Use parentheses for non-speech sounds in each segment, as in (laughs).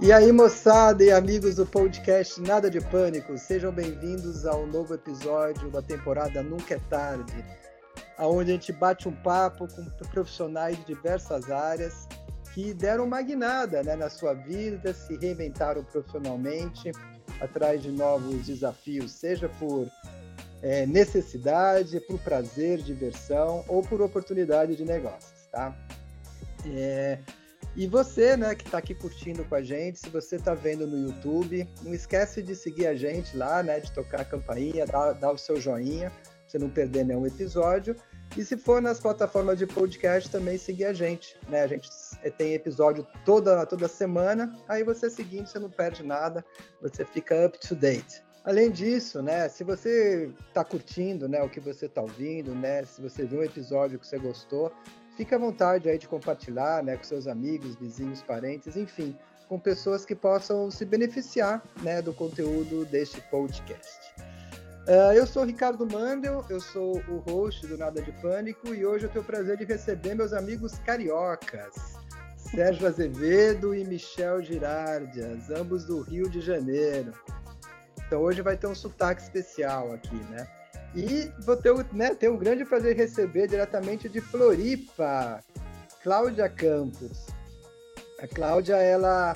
E aí, moçada e amigos do podcast Nada de Pânico, sejam bem-vindos ao novo episódio da temporada Nunca é Tarde, onde a gente bate um papo com profissionais de diversas áreas que deram uma guinada né, na sua vida, se reinventaram profissionalmente, atrás de novos desafios, seja por é, necessidade, por prazer, diversão ou por oportunidade de negócios, tá? É, e você, né, que está aqui curtindo com a gente, se você está vendo no YouTube, não esquece de seguir a gente lá, né, de tocar a campainha, dar, dar o seu joinha, pra você não perder nenhum episódio. E se for nas plataformas de podcast, também seguir a gente, né? A gente tem episódio toda, toda semana, aí você seguindo, você não perde nada, você fica up to date. Além disso, né, se você está curtindo, né, o que você está ouvindo, né, se você viu um episódio que você gostou, fique à vontade aí de compartilhar, né, com seus amigos, vizinhos, parentes, enfim, com pessoas que possam se beneficiar, né, do conteúdo deste podcast. Uh, eu sou Ricardo Mandel, eu sou o host do Nada de Pânico e hoje eu tenho o prazer de receber meus amigos cariocas, Sérgio Azevedo e Michel Girardias, ambos do Rio de Janeiro. Então hoje vai ter um sotaque especial aqui, né? E vou ter, né, ter um grande prazer receber diretamente de Floripa, Cláudia Campos. A Cláudia, ela,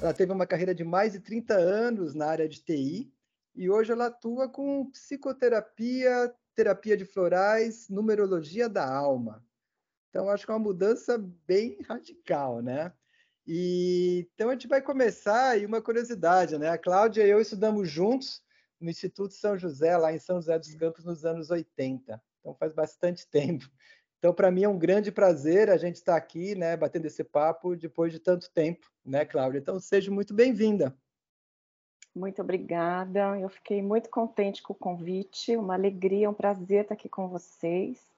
ela teve uma carreira de mais de 30 anos na área de TI e hoje ela atua com psicoterapia, terapia de florais, numerologia da alma. Então, acho que é uma mudança bem radical, né? E, então, a gente vai começar e uma curiosidade, né? A Cláudia e eu estudamos juntos no Instituto São José, lá em São José dos Campos, nos anos 80. Então, faz bastante (laughs) tempo. Então, para mim é um grande prazer a gente estar aqui, né, batendo esse papo depois de tanto tempo, né, Cláudia? Então, seja muito bem-vinda. Muito obrigada. Eu fiquei muito contente com o convite, uma alegria, um prazer estar aqui com vocês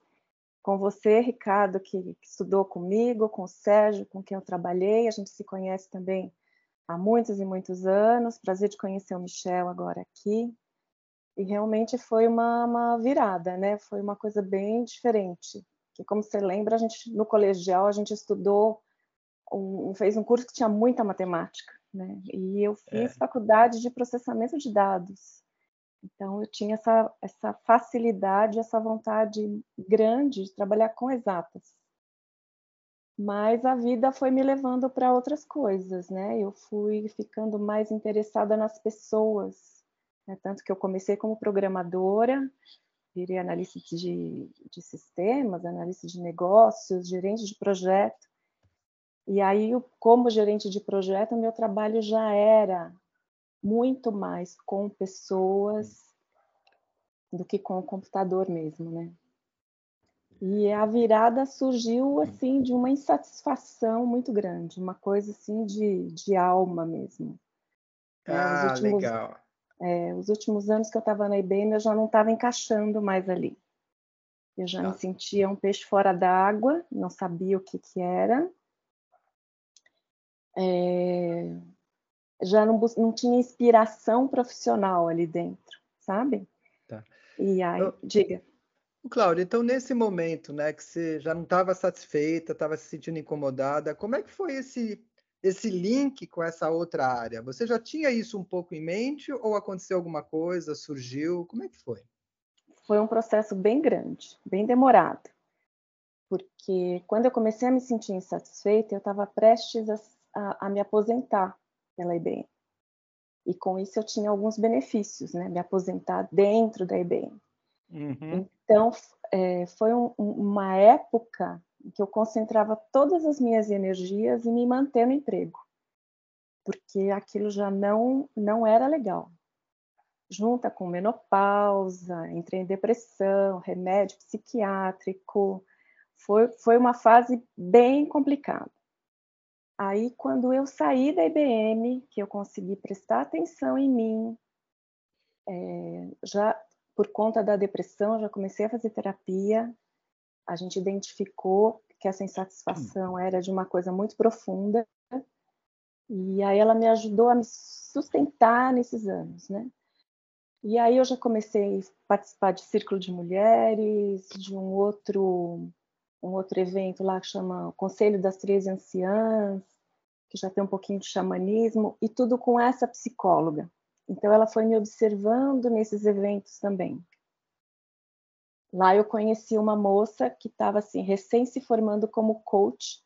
com você, Ricardo, que, que, estudou comigo, com o Sérgio, com quem eu trabalhei. A gente se conhece também há muitos e muitos anos. Prazer de conhecer o Michel agora aqui. E realmente foi uma, uma virada, né? Foi uma coisa bem diferente. Que, como você lembra, a gente no colegial a gente estudou, um, fez um curso que tinha muita matemática, né? E eu fiz é. faculdade de processamento de dados. Então, eu tinha essa, essa facilidade, essa vontade grande de trabalhar com exatas. Mas a vida foi me levando para outras coisas, né? Eu fui ficando mais interessada nas pessoas, né? tanto que eu comecei como programadora, virei analista de, de sistemas, analista de negócios, gerente de projeto. E aí, como gerente de projeto, meu trabalho já era muito mais com pessoas do que com o computador mesmo, né? E a virada surgiu assim de uma insatisfação muito grande, uma coisa assim de, de alma mesmo. É, ah, é, últimos, legal. É, os últimos anos que eu estava na IBM, eu já não estava encaixando mais ali. Eu já ah. me sentia um peixe fora d'água, não sabia o que, que era. É, já não, não tinha inspiração profissional ali dentro, sabe? Tá. E aí, eu, diga. Cláudia, então nesse momento, né, que você já não estava satisfeita, estava se sentindo incomodada, como é que foi esse esse link com essa outra área? Você já tinha isso um pouco em mente ou aconteceu alguma coisa, surgiu? Como é que foi? Foi um processo bem grande, bem demorado. Porque quando eu comecei a me sentir insatisfeita, eu estava prestes a, a, a me aposentar pela IBM. E com isso eu tinha alguns benefícios, né? Me aposentar dentro da IBM. Uhum. Então, é, foi um, uma época que eu concentrava todas as minhas energias em me manter no emprego, porque aquilo já não, não era legal. Junta com menopausa, entrei em depressão, remédio psiquiátrico, foi, foi uma fase bem complicada. Aí, quando eu saí da IBM, que eu consegui prestar atenção em mim, é, já por conta da depressão, já comecei a fazer terapia. A gente identificou que essa insatisfação era de uma coisa muito profunda. E aí ela me ajudou a me sustentar nesses anos, né? E aí eu já comecei a participar de círculo de mulheres, de um outro um outro evento lá que chama Conselho das Três Anciãs, que já tem um pouquinho de xamanismo, e tudo com essa psicóloga. Então, ela foi me observando nesses eventos também. Lá eu conheci uma moça que estava assim, recém se formando como coach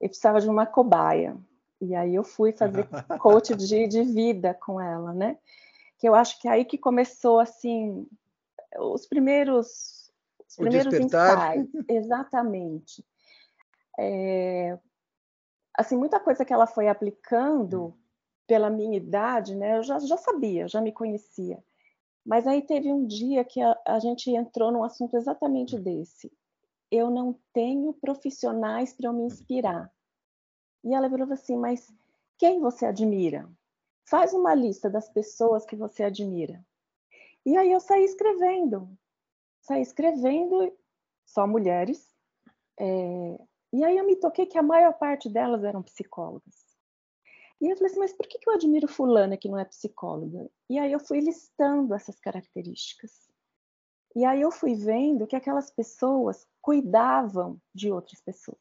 e precisava de uma cobaia. E aí eu fui fazer (laughs) coach de, de vida com ela, né? Que eu acho que é aí que começou assim os primeiros os primeiros insights, (laughs) exatamente. É, assim, muita coisa que ela foi aplicando. Pela minha idade, né? Eu já, já sabia, já me conhecia. Mas aí teve um dia que a, a gente entrou num assunto exatamente desse. Eu não tenho profissionais para eu me inspirar. E ela falou assim: Mas quem você admira? Faz uma lista das pessoas que você admira. E aí eu saí escrevendo. Saí escrevendo, só mulheres. É, e aí eu me toquei que a maior parte delas eram psicólogas. E eu falei assim, mas por que eu admiro fulana que não é psicóloga? E aí eu fui listando essas características. E aí eu fui vendo que aquelas pessoas cuidavam de outras pessoas.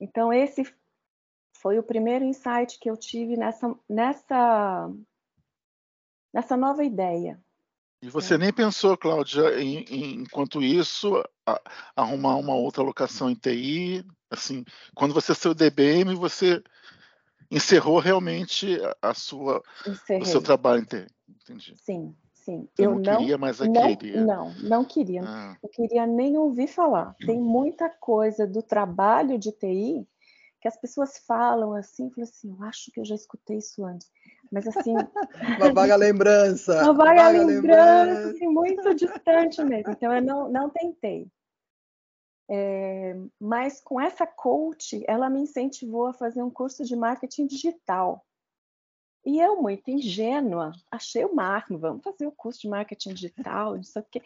Então esse foi o primeiro insight que eu tive nessa nessa nessa nova ideia. E você é. nem pensou, Cláudia, em, em, enquanto isso, a, arrumar uma outra locação em TI? Assim, quando você saiu do DBM, você encerrou realmente a sua, o seu trabalho em TI. Entendi. Sim, sim. Você eu não, não queria mais aquele. Não, não queria. Ah. Eu queria nem ouvir falar. Tem muita coisa do trabalho de TI que as pessoas falam assim, falam assim, eu acho que eu já escutei isso antes. Mas assim. (laughs) uma vaga lembrança. Uma vaga, vaga lembrança, lembrança. Assim, muito distante mesmo. Então eu não, não tentei. É, mas com essa coach, ela me incentivou a fazer um curso de marketing digital. E eu, muito ingênua, achei o máximo, vamos fazer o curso de marketing digital, não sei o quê.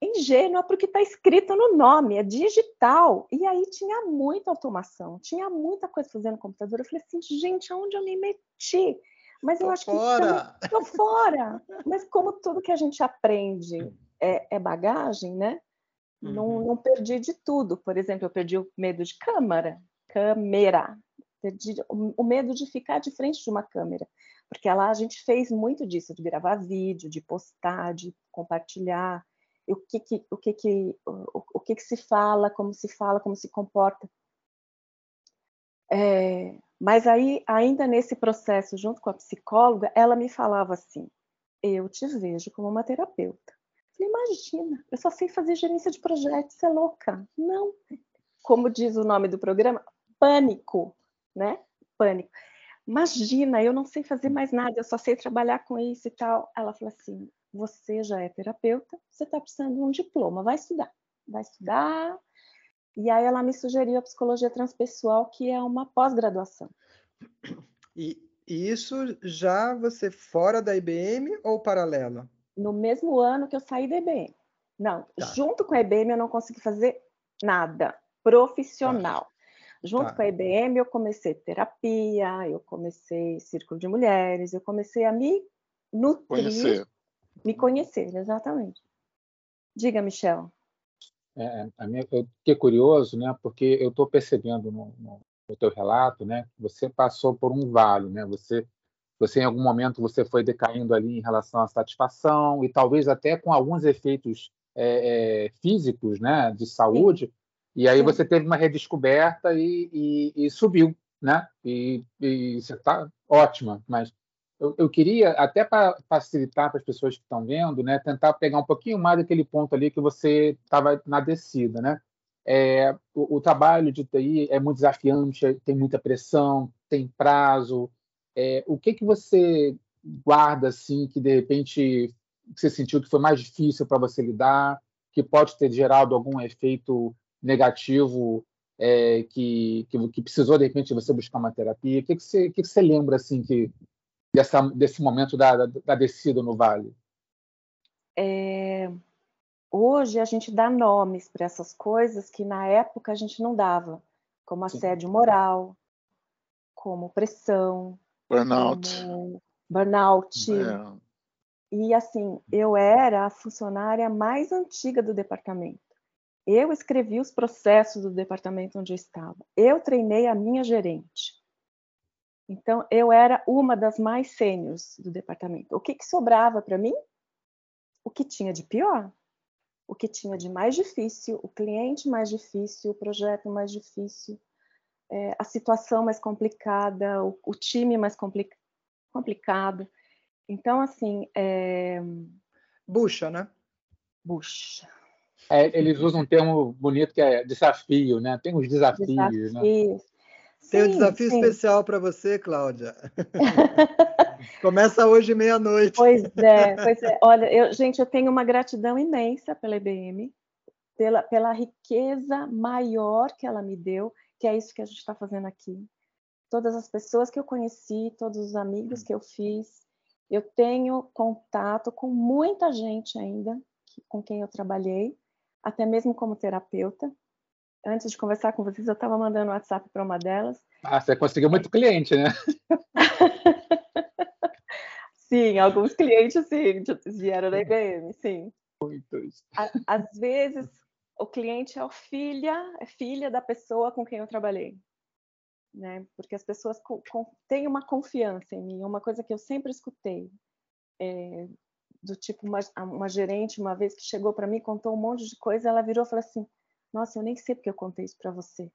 Ingênua, porque está escrito no nome, é digital. E aí tinha muita automação, tinha muita coisa fazendo no computador. Eu falei assim, gente, aonde eu me meti? Mas eu tô acho fora. que. Estou fora! Mas como tudo que a gente aprende é, é bagagem, né? Uhum. Não, não perdi de tudo. Por exemplo, eu perdi o medo de câmera, câmera. Perdi o, o medo de ficar de frente de uma câmera. Porque lá a gente fez muito disso, de gravar vídeo, de postar, de compartilhar. O que que, o que, que, o, o que, que se fala, como se fala, como se comporta. É, mas aí, ainda nesse processo, junto com a psicóloga, ela me falava assim: eu te vejo como uma terapeuta. Falei, imagina, eu só sei fazer gerência de projetos, é louca. Não. Como diz o nome do programa, pânico, né? Pânico. Imagina, eu não sei fazer mais nada, eu só sei trabalhar com isso e tal. Ela falou assim: você já é terapeuta, você está precisando de um diploma, vai estudar. Vai estudar. E aí ela me sugeriu a psicologia transpessoal, que é uma pós-graduação. E isso já você fora da IBM ou paralela? No mesmo ano que eu saí da IBM. Não, tá. junto com a IBM eu não consegui fazer nada profissional. Tá. Junto tá. com a IBM eu comecei terapia, eu comecei círculo de mulheres, eu comecei a me nutrir, conhecer. me conhecer, exatamente. Diga, Michel. É, é a minha, eu fiquei curioso, né? Porque eu estou percebendo no, no, no teu relato, né? Que você passou por um vale, né? Você você em algum momento você foi decaindo ali em relação à satisfação e talvez até com alguns efeitos é, é, físicos, né, de saúde. Sim. E aí Sim. você teve uma redescoberta e, e, e subiu, né? E, e, você está ótima. Mas eu, eu queria até para facilitar para as pessoas que estão vendo, né, tentar pegar um pouquinho mais daquele ponto ali que você estava na descida, né? É, o, o, trabalho de TI é muito desafiante, tem muita pressão, tem prazo, é, o que que você guarda assim que de repente você sentiu que foi mais difícil para você lidar, que pode ter gerado algum efeito negativo é, que, que, que, precisou de repente você buscar uma terapia? O que, que, você, que, que você lembra assim que dessa, desse momento da, da, da descida no vale? É, hoje a gente dá nomes para essas coisas que na época a gente não dava, como assédio Sim. moral, como pressão, Burnout. burnout. É. E assim, eu era a funcionária mais antiga do departamento. Eu escrevi os processos do departamento onde eu estava. Eu treinei a minha gerente. Então, eu era uma das mais sêniores do departamento. O que, que sobrava para mim? O que tinha de pior? O que tinha de mais difícil, o cliente mais difícil, o projeto mais difícil, é, a situação mais complicada, o, o time mais compli complicado. Então, assim. É... Bucha, né? Bucha. É, eles usam um termo bonito que é desafio, né? Tem os desafios, desafios. né? Tem um desafio sim. especial para você, Cláudia. (laughs) Começa hoje meia-noite. Pois é, pois é. Olha, eu, gente, eu tenho uma gratidão imensa pela IBM, pela, pela riqueza maior que ela me deu, que é isso que a gente está fazendo aqui. Todas as pessoas que eu conheci, todos os amigos que eu fiz, eu tenho contato com muita gente ainda com quem eu trabalhei, até mesmo como terapeuta. Antes de conversar com vocês, eu estava mandando WhatsApp para uma delas. Ah, você conseguiu muito cliente, né? (laughs) sim, alguns clientes, sim, vieram da IBM, sim. Muitos. Às vezes, o cliente é filha, é filha da pessoa com quem eu trabalhei. Né? Porque as pessoas têm uma confiança em mim, uma coisa que eu sempre escutei. É, do tipo uma, uma gerente uma vez que chegou para mim contou um monte de coisa ela virou e falou assim nossa eu nem sei porque eu contei isso para você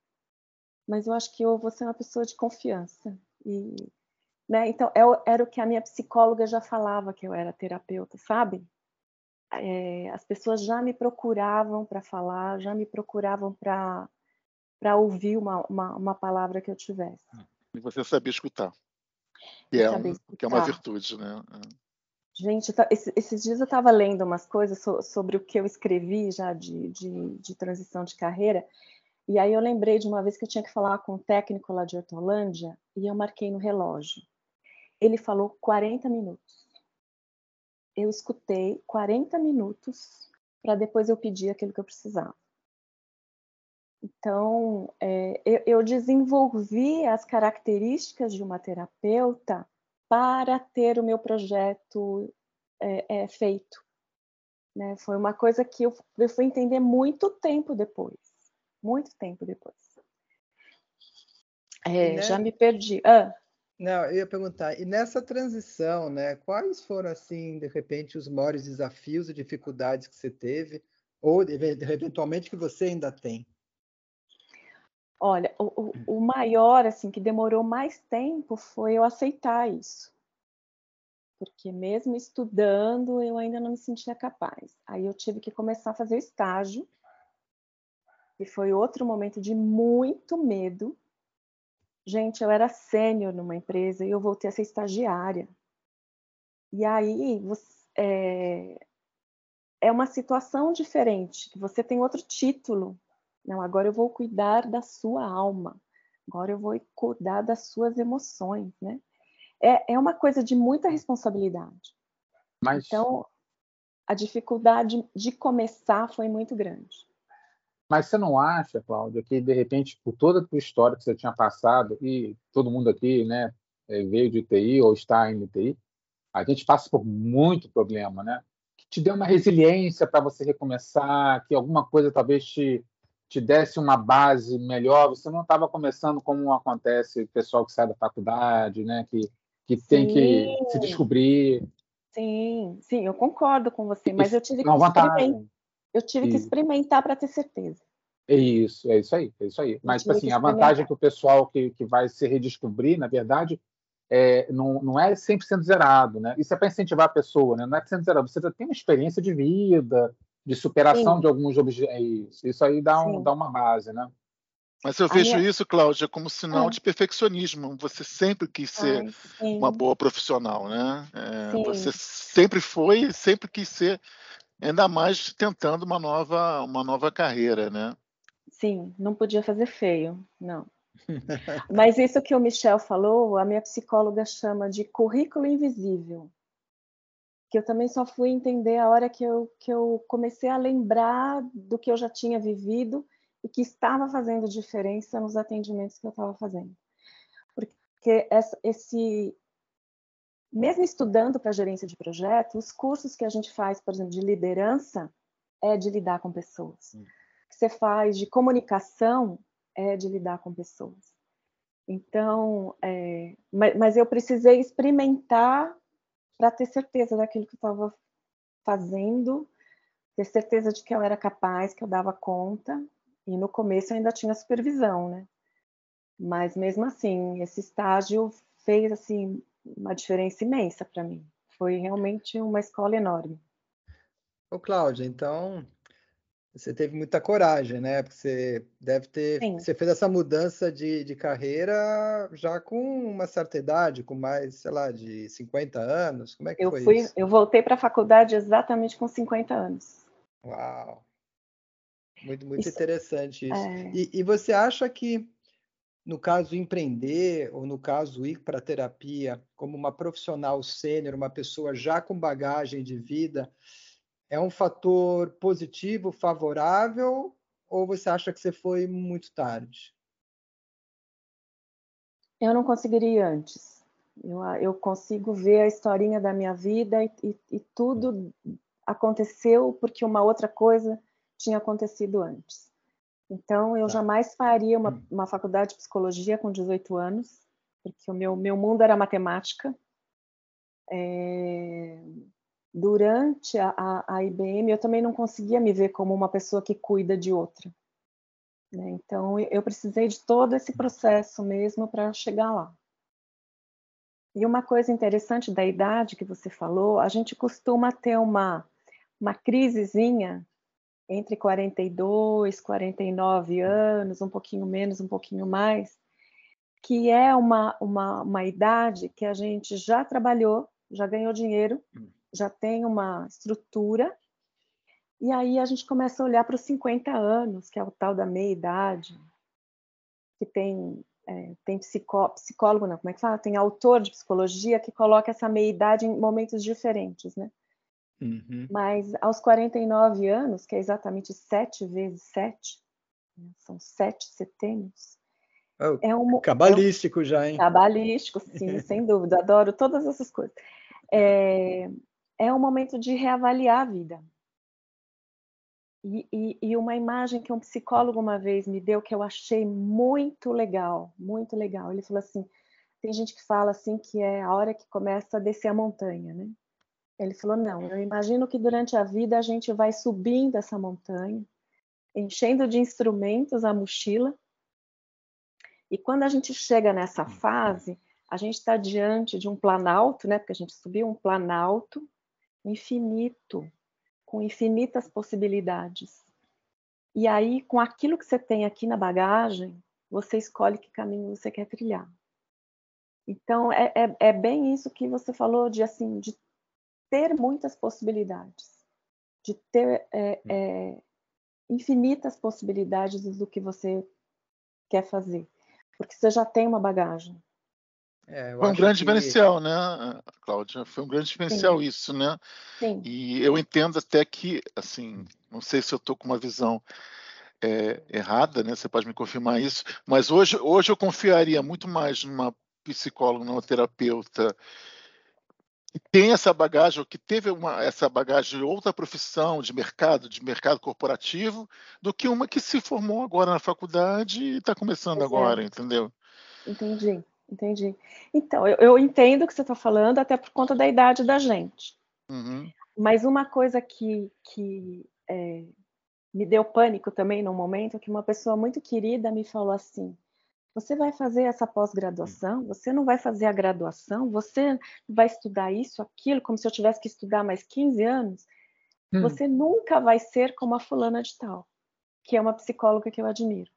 mas eu acho que eu vou ser uma pessoa de confiança e né então é, era o que a minha psicóloga já falava que eu era terapeuta sabe é, as pessoas já me procuravam para falar já me procuravam para ouvir uma, uma, uma palavra que eu tivesse e você sabia escutar que é, um, que é uma virtude né é. Gente, tá, esses dias eu estava lendo umas coisas sobre o que eu escrevi já de, de, de, transição de carreira, e aí eu lembrei de uma vez que eu tinha que falar com um técnico lá de Hortolândia, e eu marquei no relógio. Ele falou 40 minutos. Eu escutei 40 minutos para depois eu pedir aquilo que eu precisava. Então, é, eu, eu desenvolvi as características de uma terapeuta para ter o meu projeto é, é, feito. Né? Foi uma coisa que eu, eu fui entender muito tempo depois. Muito tempo depois. É, né? Já me perdi. Ah. Não, eu ia perguntar, e nessa transição, né, quais foram, assim, de repente, os maiores desafios e dificuldades que você teve, ou eventualmente que você ainda tem? Olha, o, o, maior, assim, que demorou mais tempo foi eu aceitar isso. Porque mesmo estudando, eu ainda não me sentia capaz. Aí eu tive que começar a fazer o estágio, e foi outro momento de muito medo. Gente, eu era sênior numa empresa e eu voltei a ser estagiária. E aí você, é, é uma situação diferente, você tem outro título, não, agora eu vou cuidar da sua alma. Agora eu vou cuidar das suas emoções, né? É, é uma coisa de muita responsabilidade. Mas... Então, a dificuldade de começar foi muito grande. Mas você não acha, Cláudia, que de repente, por toda a tua história que você tinha passado, e todo mundo aqui né, é, veio de TI ou está em TI, a gente passa por muito problema, né? Que te deu uma resiliência para você recomeçar, que alguma coisa talvez te, te desse uma base melhor, você não estava começando como acontece o pessoal que sai da faculdade, né? Que, que tem que se descobrir. Sim, sim, eu concordo com você, mas eu tive que. Eu tive que experimentar para ter certeza. É isso, é isso aí, é isso aí. Mas, tipo assim, a vantagem é que o pessoal que, que vai se redescobrir, na verdade, é, não, não é 100% zerado, né? Isso é para incentivar a pessoa, né? Não é 100% zerado. Você já tem uma experiência de vida, de superação Sim. de alguns objetos. Isso aí dá, um, dá uma base, né? Mas eu vejo minha... isso, Cláudia, como sinal ah. de perfeccionismo. Você sempre quis ser Ai, uma boa profissional, né? É, você sempre foi, sempre quis ser, ainda mais tentando uma nova, uma nova carreira, né? Sim, não podia fazer feio, não. (laughs) Mas isso que o Michel falou, a minha psicóloga chama de currículo invisível que eu também só fui entender a hora que eu, que eu comecei a lembrar do que eu já tinha vivido e que estava fazendo diferença nos atendimentos que eu estava fazendo. Porque essa, esse, mesmo estudando para gerência de projeto, os cursos que a gente faz, por exemplo, de liderança, é de lidar com pessoas. que você faz de comunicação é de lidar com pessoas. Então, é, mas, mas eu precisei experimentar para ter certeza daquilo que eu estava fazendo, ter certeza de que eu era capaz, que eu dava conta. E no começo eu ainda tinha supervisão, né? Mas mesmo assim, esse estágio fez assim uma diferença imensa para mim. Foi realmente uma escola enorme. Ô, Cláudia, então você teve muita coragem, né? Porque você deve ter. Sim. Você fez essa mudança de, de carreira já com uma certa idade, com mais, sei lá, de 50 anos. Como é que eu foi fui, isso? Eu voltei para a faculdade exatamente com 50 anos. Uau! Muito, muito isso, interessante isso. É... E, e você acha que, no caso, empreender, ou no caso, ir para terapia, como uma profissional sênior, uma pessoa já com bagagem de vida, é um fator positivo, favorável, ou você acha que você foi muito tarde? Eu não conseguiria antes. Eu, eu consigo ver a historinha da minha vida e, e, e tudo aconteceu porque uma outra coisa tinha acontecido antes. Então, eu tá. jamais faria uma, hum. uma faculdade de psicologia com 18 anos, porque o meu, meu mundo era matemática. É, durante a, a, a, IBM, eu também não conseguia me ver como uma pessoa que cuida de outra. Né? Então, eu precisei de todo esse processo mesmo para chegar lá. E uma coisa interessante da idade que você falou, a gente costuma ter uma, uma crisezinha entre 42, 49 anos, um pouquinho menos, um pouquinho mais, que é uma, uma, uma idade que a gente já trabalhou, já ganhou dinheiro, já tem uma estrutura, e aí a gente começa a olhar para os 50 anos, que é o tal da meia-idade, que tem, é, tem psicó, psicólogo, não, como é que fala? Tem autor de psicologia que coloca essa meia-idade em momentos diferentes, né? Uhum. Mas aos 49 anos, que é exatamente 7 vezes 7, né? são 7 setênios, oh, é um cabalístico é um, já, hein? Cabalístico, sim, (laughs) sem dúvida. Adoro todas essas coisas. É, é um momento de reavaliar a vida. E, e, e, uma imagem que um psicólogo uma vez me deu que eu achei muito legal, muito legal. Ele falou assim: tem gente que fala assim que é a hora que começa a descer a montanha, né? Ele falou: não, eu imagino que durante a vida a gente vai subindo essa montanha, enchendo de instrumentos a mochila, e quando a gente chega nessa fase, a gente está diante de um planalto, né? Porque a gente subiu um planalto infinito, com infinitas possibilidades. E aí, com aquilo que você tem aqui na bagagem, você escolhe que caminho você quer trilhar. Então, é, é, é bem isso que você falou de assim, de ter muitas possibilidades, de ter é, hum. é, infinitas possibilidades do que você quer fazer, porque você já tem uma bagagem. É, Foi um grande que... diferencial, né, Cláudia? Foi um grande diferencial Sim. isso, né? Sim. E eu entendo até que, assim, não sei se eu estou com uma visão é, errada, né? Você pode me confirmar isso, mas hoje, hoje eu confiaria muito mais numa psicóloga, numa terapeuta que tem essa bagagem, ou que teve uma, essa bagagem de outra profissão, de mercado, de mercado corporativo, do que uma que se formou agora na faculdade e está começando Exato. agora, entendeu? Entendi. Entendi. Então, eu, eu entendo o que você está falando, até por conta da idade da gente. Uhum. Mas uma coisa que, que é, me deu pânico também no momento é que uma pessoa muito querida me falou assim: você vai fazer essa pós-graduação, você não vai fazer a graduação, você vai estudar isso, aquilo, como se eu tivesse que estudar mais 15 anos. Hum. Você nunca vai ser como a fulana de tal, que é uma psicóloga que eu admiro.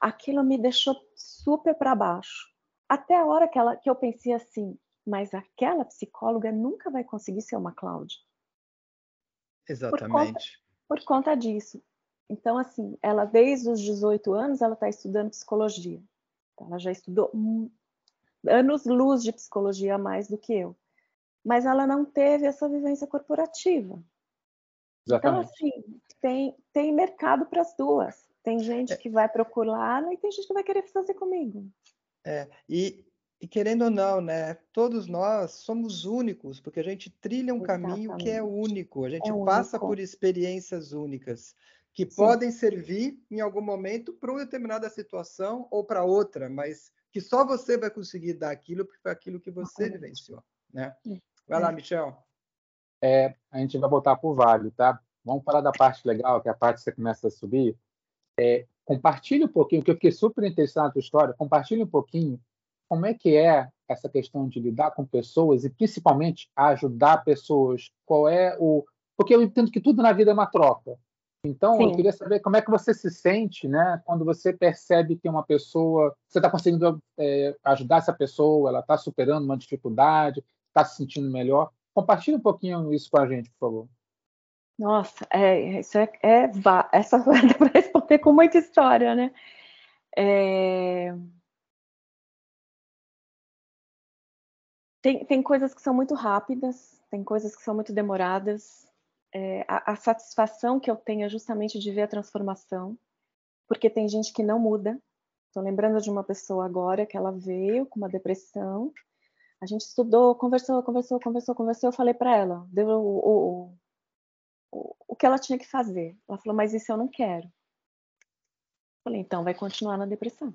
Aquilo me deixou super para baixo. Até a hora que, ela, que eu pensei assim, mas aquela psicóloga nunca vai conseguir ser uma Cláudia. Exatamente. Por conta, por conta disso. Então, assim, ela desde os 18 anos, ela está estudando psicologia. Ela já estudou anos-luz de psicologia a mais do que eu. Mas ela não teve essa vivência corporativa. Então, Exatamente. Então, assim, tem, tem mercado para as duas. Tem gente é. que vai procurar e tem gente que vai querer fazer comigo. É, e, e, querendo ou não, né, todos nós somos únicos, porque a gente trilha um Exatamente. caminho que é único, a gente é passa único. por experiências únicas, que Sim. podem servir em algum momento para uma determinada situação ou para outra, mas que só você vai conseguir dar aquilo porque foi aquilo que você vivenciou, né? Vai lá, Michel. É, a gente vai voltar para o vale, tá? Vamos falar da parte legal, que é a parte que você começa a subir. É, compartilhe um pouquinho, que eu fiquei super interessado na tua história, compartilhe um pouquinho como é que é essa questão de lidar com pessoas e principalmente ajudar pessoas. Qual é o porque eu entendo que tudo na vida é uma troca. Então, Sim. eu queria saber como é que você se sente, né, quando você percebe que uma pessoa, você está conseguindo é, ajudar essa pessoa, ela está superando uma dificuldade, está se sentindo melhor. Compartilhe um pouquinho isso com a gente, por favor. Nossa, é, isso é, é essa (laughs) vai para responder com muita história, né? É... Tem, tem coisas que são muito rápidas, tem coisas que são muito demoradas. É, a, a, satisfação que eu tenho é justamente de ver a transformação, porque tem gente que não muda. Estou lembrando de uma pessoa agora que ela veio com uma depressão. A gente estudou, conversou, conversou, conversou, conversou. Eu falei para ela, deu o, o, o, o que ela tinha que fazer. Ela falou, mas isso eu não quero. Eu falei, então vai continuar na depressão.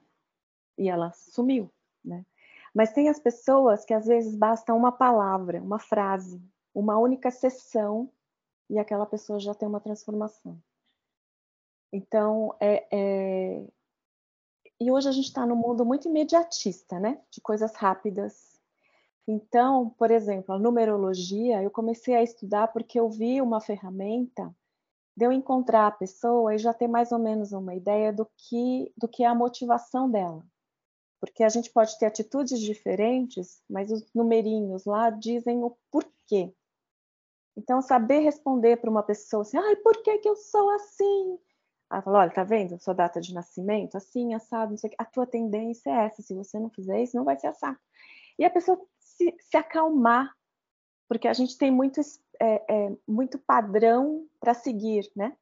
E ela sumiu, né? Mas tem as pessoas que às vezes basta uma palavra, uma frase, uma única sessão e aquela pessoa já tem uma transformação. Então, é, é... e hoje a gente está num mundo muito imediatista, né? De coisas rápidas. Então, por exemplo, a numerologia, eu comecei a estudar porque eu vi uma ferramenta de eu encontrar a pessoa e já ter mais ou menos uma ideia do que, do que é a motivação dela porque a gente pode ter atitudes diferentes, mas os numerinhos lá dizem o porquê. Então, saber responder para uma pessoa assim, ai, por que, que eu sou assim? Ela fala, olha, tá vendo? Sua data de nascimento, assim, assado, não sei o quê. A tua tendência é essa. Se você não fizer isso, não vai ser assado. E a pessoa se, se acalmar, porque a gente tem muito, é, é, muito padrão para seguir, né?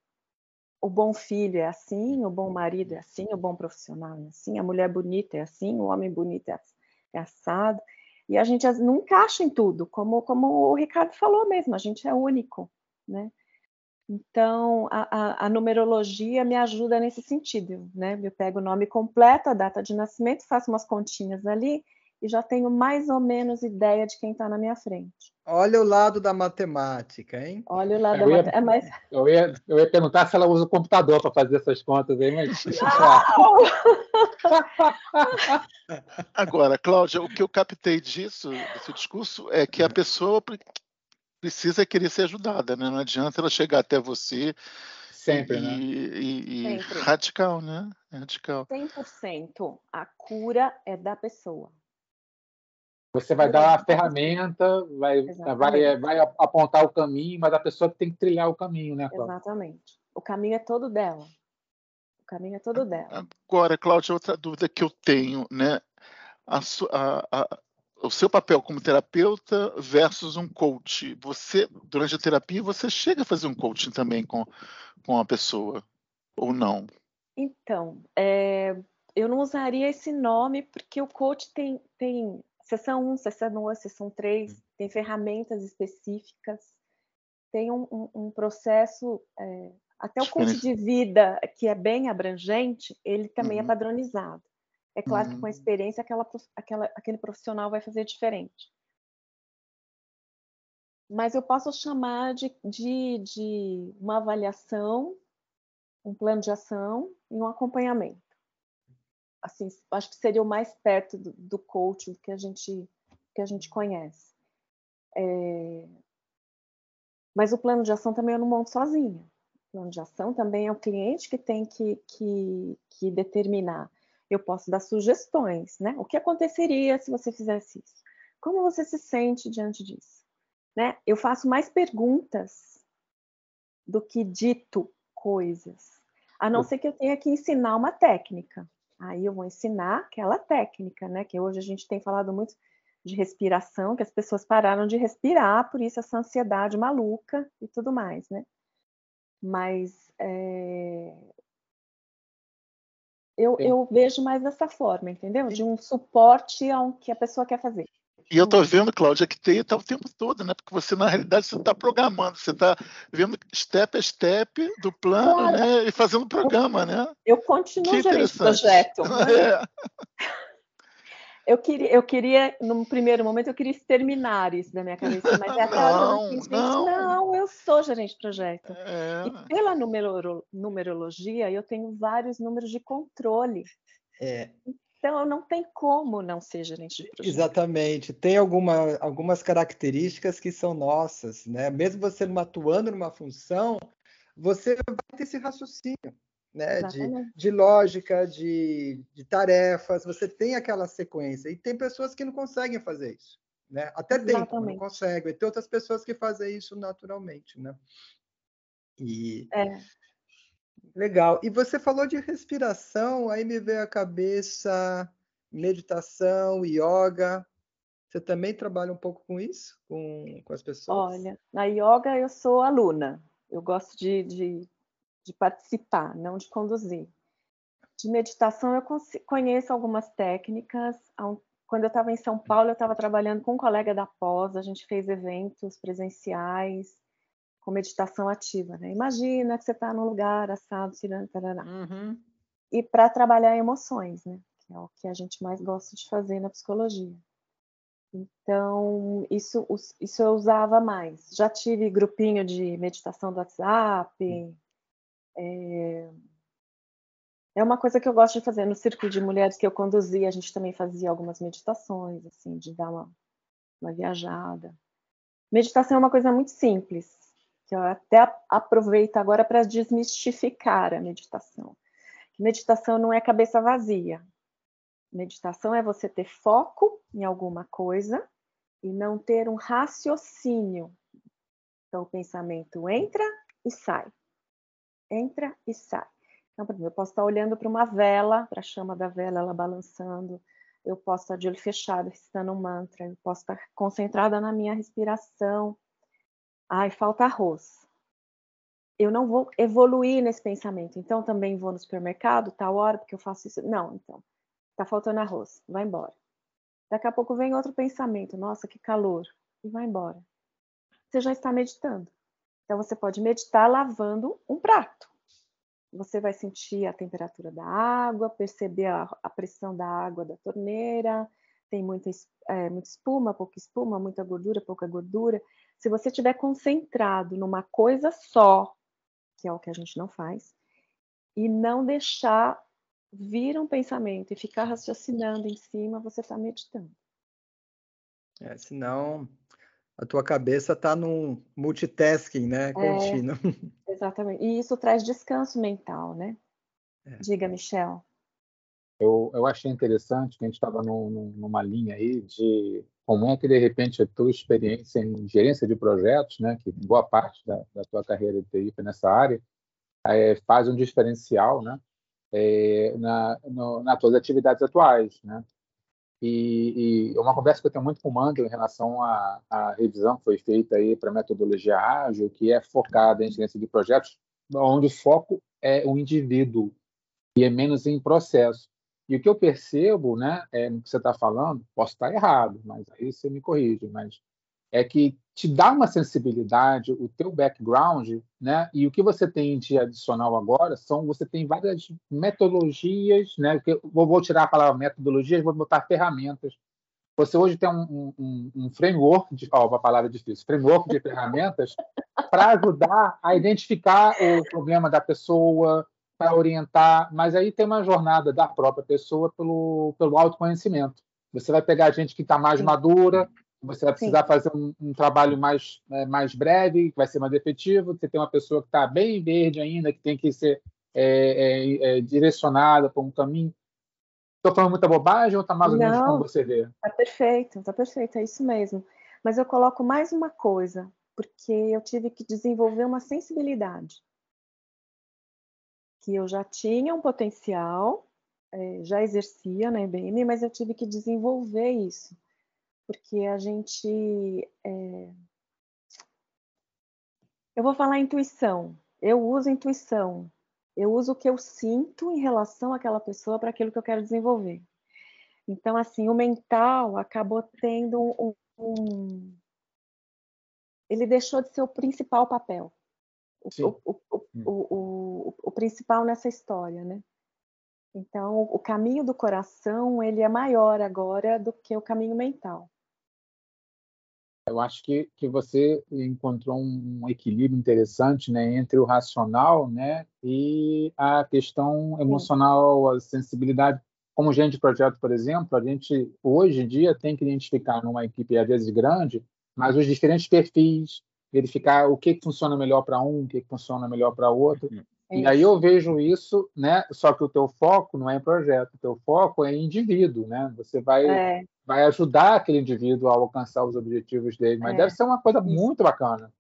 o bom filho é assim, o bom marido é assim, o bom profissional é assim, a mulher bonita é assim, o homem bonito é, é assado. E a gente não encaixa em tudo, como, como o Ricardo falou mesmo, a gente é único, né? Então, a, a, a, numerologia me ajuda nesse sentido, né? Eu pego o nome completo, a data de nascimento, faço umas continhas ali e já tenho mais ou menos ideia de quem está na minha frente. Olha o lado da matemática, hein? Olha o lado eu da matemática. É, mas... eu, ia, eu ia perguntar se ela usa o computador para fazer essas contas aí, mas. (laughs) Agora, Cláudia, o que eu captei disso, desse discurso, é que a pessoa precisa querer ser ajudada, né? Não adianta ela chegar até você Sempre, e, né? E, e Sempre. radical, né? Radical. 100%. A cura é da pessoa. Você vai dar a ferramenta, vai, vai, vai apontar o caminho, mas a pessoa tem que trilhar o caminho, né, Cláudia? Exatamente. O caminho é todo dela. O caminho é todo dela. Agora, Cláudia, outra dúvida que eu tenho, né? A, a, a, o seu papel como terapeuta versus um coach. Você, durante a terapia, você chega a fazer um coaching também com, com a pessoa, ou não? Então, é, eu não usaria esse nome porque o coach tem, tem Sessão 1, sessão 2, sessão 3, hum. tem ferramentas específicas, tem um, um, um processo, é, até o curso de vida, que é bem abrangente, ele também é uhum. é padronizado. É claro uhum. que com a uhum. experiência, aquela, aquela, aquele profissional vai fazer diferente. Mas eu posso chamar de, de, de uma avaliação, um plano de ação e um acompanhamento assim, acho que seria o mais perto do, do coach que a gente que a gente conhece. É... Mas o plano de ação também eu não monto sozinha. O plano de ação também é o cliente que tem que, que, que determinar. Eu posso dar sugestões, né? O que aconteceria se você fizesse isso? Como você se sente diante disso? Né? Eu faço mais perguntas do que dito coisas, a não ser que eu tenha que ensinar uma técnica. Aí eu vou ensinar aquela técnica, né? Que hoje a gente tem falado muito de respiração, que as pessoas pararam de respirar, por isso essa ansiedade maluca e tudo mais, né? Mas é... eu, eu, vejo mais dessa forma, entendeu? De um suporte ao que a pessoa quer fazer. E eu estou vendo, Cláudia, que TI está o tempo todo, né? Porque você, na realidade, você está programando, você está vendo step a step do plano, claro. né? E fazendo programa, né? Eu continuo gerente projeto. Né? (laughs) É. Eu queria, eu queria, no primeiro momento, eu queria exterminar isso da minha cabeça, mas é (laughs) não, não. não, eu sou gerente de projeto. É. E pela numero, numerologia, eu tenho vários números de controle. É. Então, não tem como não ser gerente de projeto. Exatamente. Tem alguma, algumas características que são nossas, né? Mesmo você não atuando numa função, você vai ter esse raciocínio, né? De, de, lógica, de, de tarefas, você tem aquela sequência. E tem pessoas que não conseguem fazer isso. Né? Até tem, não conseguem. E tem outras pessoas que fazem isso naturalmente, né? E... É. Legal. E você falou de respiração, aí me veio à cabeça meditação, yoga. Você também trabalha um pouco com isso, com, com as pessoas? Olha, na yoga eu sou aluna. Eu gosto de, de, de participar, não de conduzir. De meditação eu conheço algumas técnicas. Quando eu estava em São Paulo, eu estava trabalhando com um colega da pós, a gente fez eventos presenciais com meditação ativa, né? Imagina que você está num lugar assado, tirando, tarará. Uhum. E para trabalhar emoções, né? Que é o que a gente mais gosta de fazer na psicologia. Então, isso, isso eu usava mais. Já tive grupinho de meditação do WhatsApp. É, é uma coisa que eu gosto de fazer. No círculo de mulheres que eu conduzia, a gente também fazia algumas meditações, assim, de dar uma, uma viajada. Meditação é uma coisa muito simples que eu até aproveito agora para desmistificar a meditação. Meditação não é cabeça vazia. Meditação é você ter foco em alguma coisa e não ter um raciocínio. Então, o pensamento entra e sai. Entra e sai. Então, por exemplo, eu posso estar olhando para uma vela, para a chama da vela, ela balançando. Eu posso estar de olho fechado, recitando um mantra. Eu posso estar concentrada na minha respiração Ai, falta arroz. Eu não vou evoluir nesse pensamento. Então, também vou no supermercado, tal hora, porque eu faço isso. Não, então. Tá faltando arroz. Vai embora. Daqui a pouco vem outro pensamento. Nossa, que calor. E vai embora. Você já está meditando. Então, você pode meditar lavando um prato. Você vai sentir a temperatura da água, perceber a, a pressão da água da torneira, tem muita, é, muita espuma, pouca espuma, muita gordura, pouca gordura. Se você estiver concentrado numa coisa só, que é o que a gente não faz, e não deixar vir um pensamento e ficar raciocinando em cima, você está meditando. É, senão a tua cabeça está num multitasking, né, é, contínuo. É, (laughs) exatamente. E isso traz descanso mental, né? É. Diga, Michel. Eu, eu achei interessante que a gente estava numa linha aí de como é que, de repente, a tua experiência em gerência de projetos, né, que boa parte da, da tua carreira de TI nessa área, é, faz um diferencial né, é, na, no, nas tuas atividades atuais. Né? E, e, uma conversa que eu tenho muito com o Mando em relação à, à revisão que foi feita aí para metodologia ágil, que é focada em gerência de projetos, onde o foco é o indivíduo e é menos em processo. E o que eu percebo, né, é, no que você está falando, posso estar errado, mas aí você me corrige, mas é que te dá uma sensibilidade, o teu background, né, e o que você tem de adicional agora são, você tem várias metodologias, né, que vou, vou tirar a palavra metodologias, vou botar ferramentas. Você hoje tem um, um, um framework, de, ó, uma palavra difícil, framework de ferramentas (laughs) para ajudar a identificar o problema da pessoa, para orientar, mas aí tem uma jornada da própria pessoa pelo, pelo autoconhecimento. Você vai pegar gente que está mais Sim. madura, você vai precisar Sim. fazer um, um trabalho mais, é, mais breve, que vai ser mais efetivo. Você tem uma pessoa que está bem verde ainda, que tem que ser é, é, é direcionada para um caminho. Estou falando muita bobagem ou está mais ou menos como você vê? Está perfeito, está perfeito, é isso mesmo. Mas eu coloco mais uma coisa, porque eu tive que desenvolver uma sensibilidade que eu já tinha um potencial, é, já exercia na IBM, mas eu tive que desenvolver isso, porque a gente. É... Eu vou falar intuição. Eu uso intuição. Eu uso o que eu sinto em relação àquela pessoa para aquilo que eu quero desenvolver. Então, assim, o mental acabou tendo um, um ele deixou de ser o principal papel, o, o, hum. o, o, principal nessa história, né? Então, o caminho do coração ele é maior agora do que o caminho mental. Eu acho que, que você encontrou um equilíbrio interessante né, entre o racional né, e a questão emocional, a sensibilidade. Como gente de projeto, por exemplo, a gente hoje em dia tem que identificar numa equipe às vezes grande, mas os diferentes perfis, verificar o que, que funciona melhor para um, o que, que funciona melhor para outro. Uhum. E aí eu vejo isso, né? Só que o teu foco não é em projeto, o teu foco é em indivíduo, né? Você vai, é. vai ajudar aquele indivíduo a alcançar os objetivos dele, mas é. deve ser uma coisa muito bacana.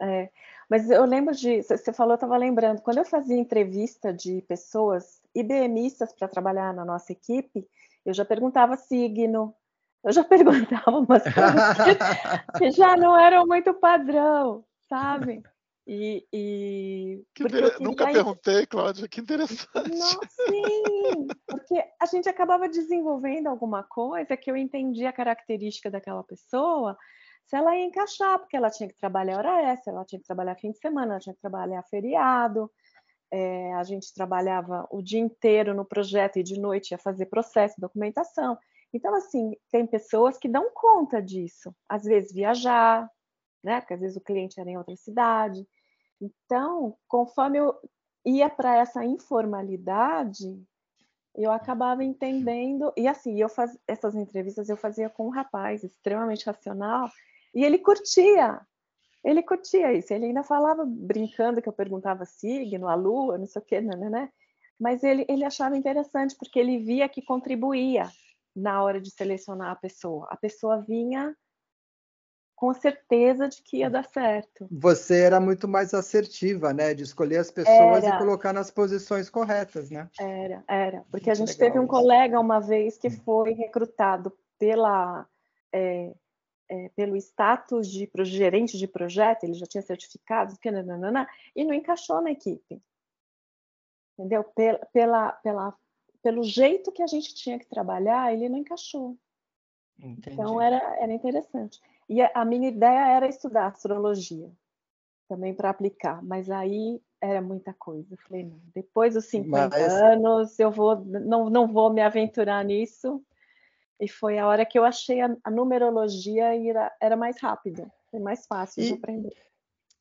É. Mas eu lembro de, você falou, eu estava lembrando, quando eu fazia entrevista de pessoas IBMistas para trabalhar na nossa equipe, eu já perguntava signo, eu já (laughs) perguntava umas coisas que, (laughs) que já não eram muito padrão, sabe? E, e inter... nunca perguntei, Cláudia, que interessante. Não, sim, porque a gente acabava desenvolvendo alguma coisa que eu entendi a característica daquela pessoa, se ela ia encaixar, porque ela tinha que trabalhar hora extra, ela tinha que trabalhar fim de semana, ela tinha que trabalhar feriado, é, a gente trabalhava o dia inteiro no projeto e de noite ia fazer processo, documentação. Então, assim, tem pessoas que dão conta disso, às vezes viajar, né? Porque às vezes o cliente era em outra cidade. Então, conforme eu ia para essa informalidade, eu acabava entendendo. E assim, eu faz, essas entrevistas eu fazia com um rapaz extremamente racional e ele curtia. Ele curtia isso. Ele ainda falava brincando que eu perguntava signo, a lua, não sei o quê, né, né, né? Mas ele, ele achava interessante porque ele via que contribuía na hora de selecionar a pessoa. A pessoa vinha com certeza de que ia dar certo. Você era muito mais assertiva, né? De escolher as pessoas era. e colocar nas posições corretas, né? Era, era. Porque a gente teve um colega uma vez que hum. foi recrutado pela, é, é, pelo status de gerente de projeto, ele já tinha certificados, e não encaixou na equipe. Entendeu? Pela, pela, pela, pelo jeito que a gente tinha que trabalhar, ele não encaixou. Entendi. Então era, era interessante. E a, a minha ideia era estudar astrologia, também para aplicar, mas aí era muita coisa. Eu falei, não, depois dos 50 mas... anos eu vou, não, não vou me aventurar nisso. E foi a hora que eu achei a, a numerologia e era, era mais rápido, foi mais fácil e, de aprender.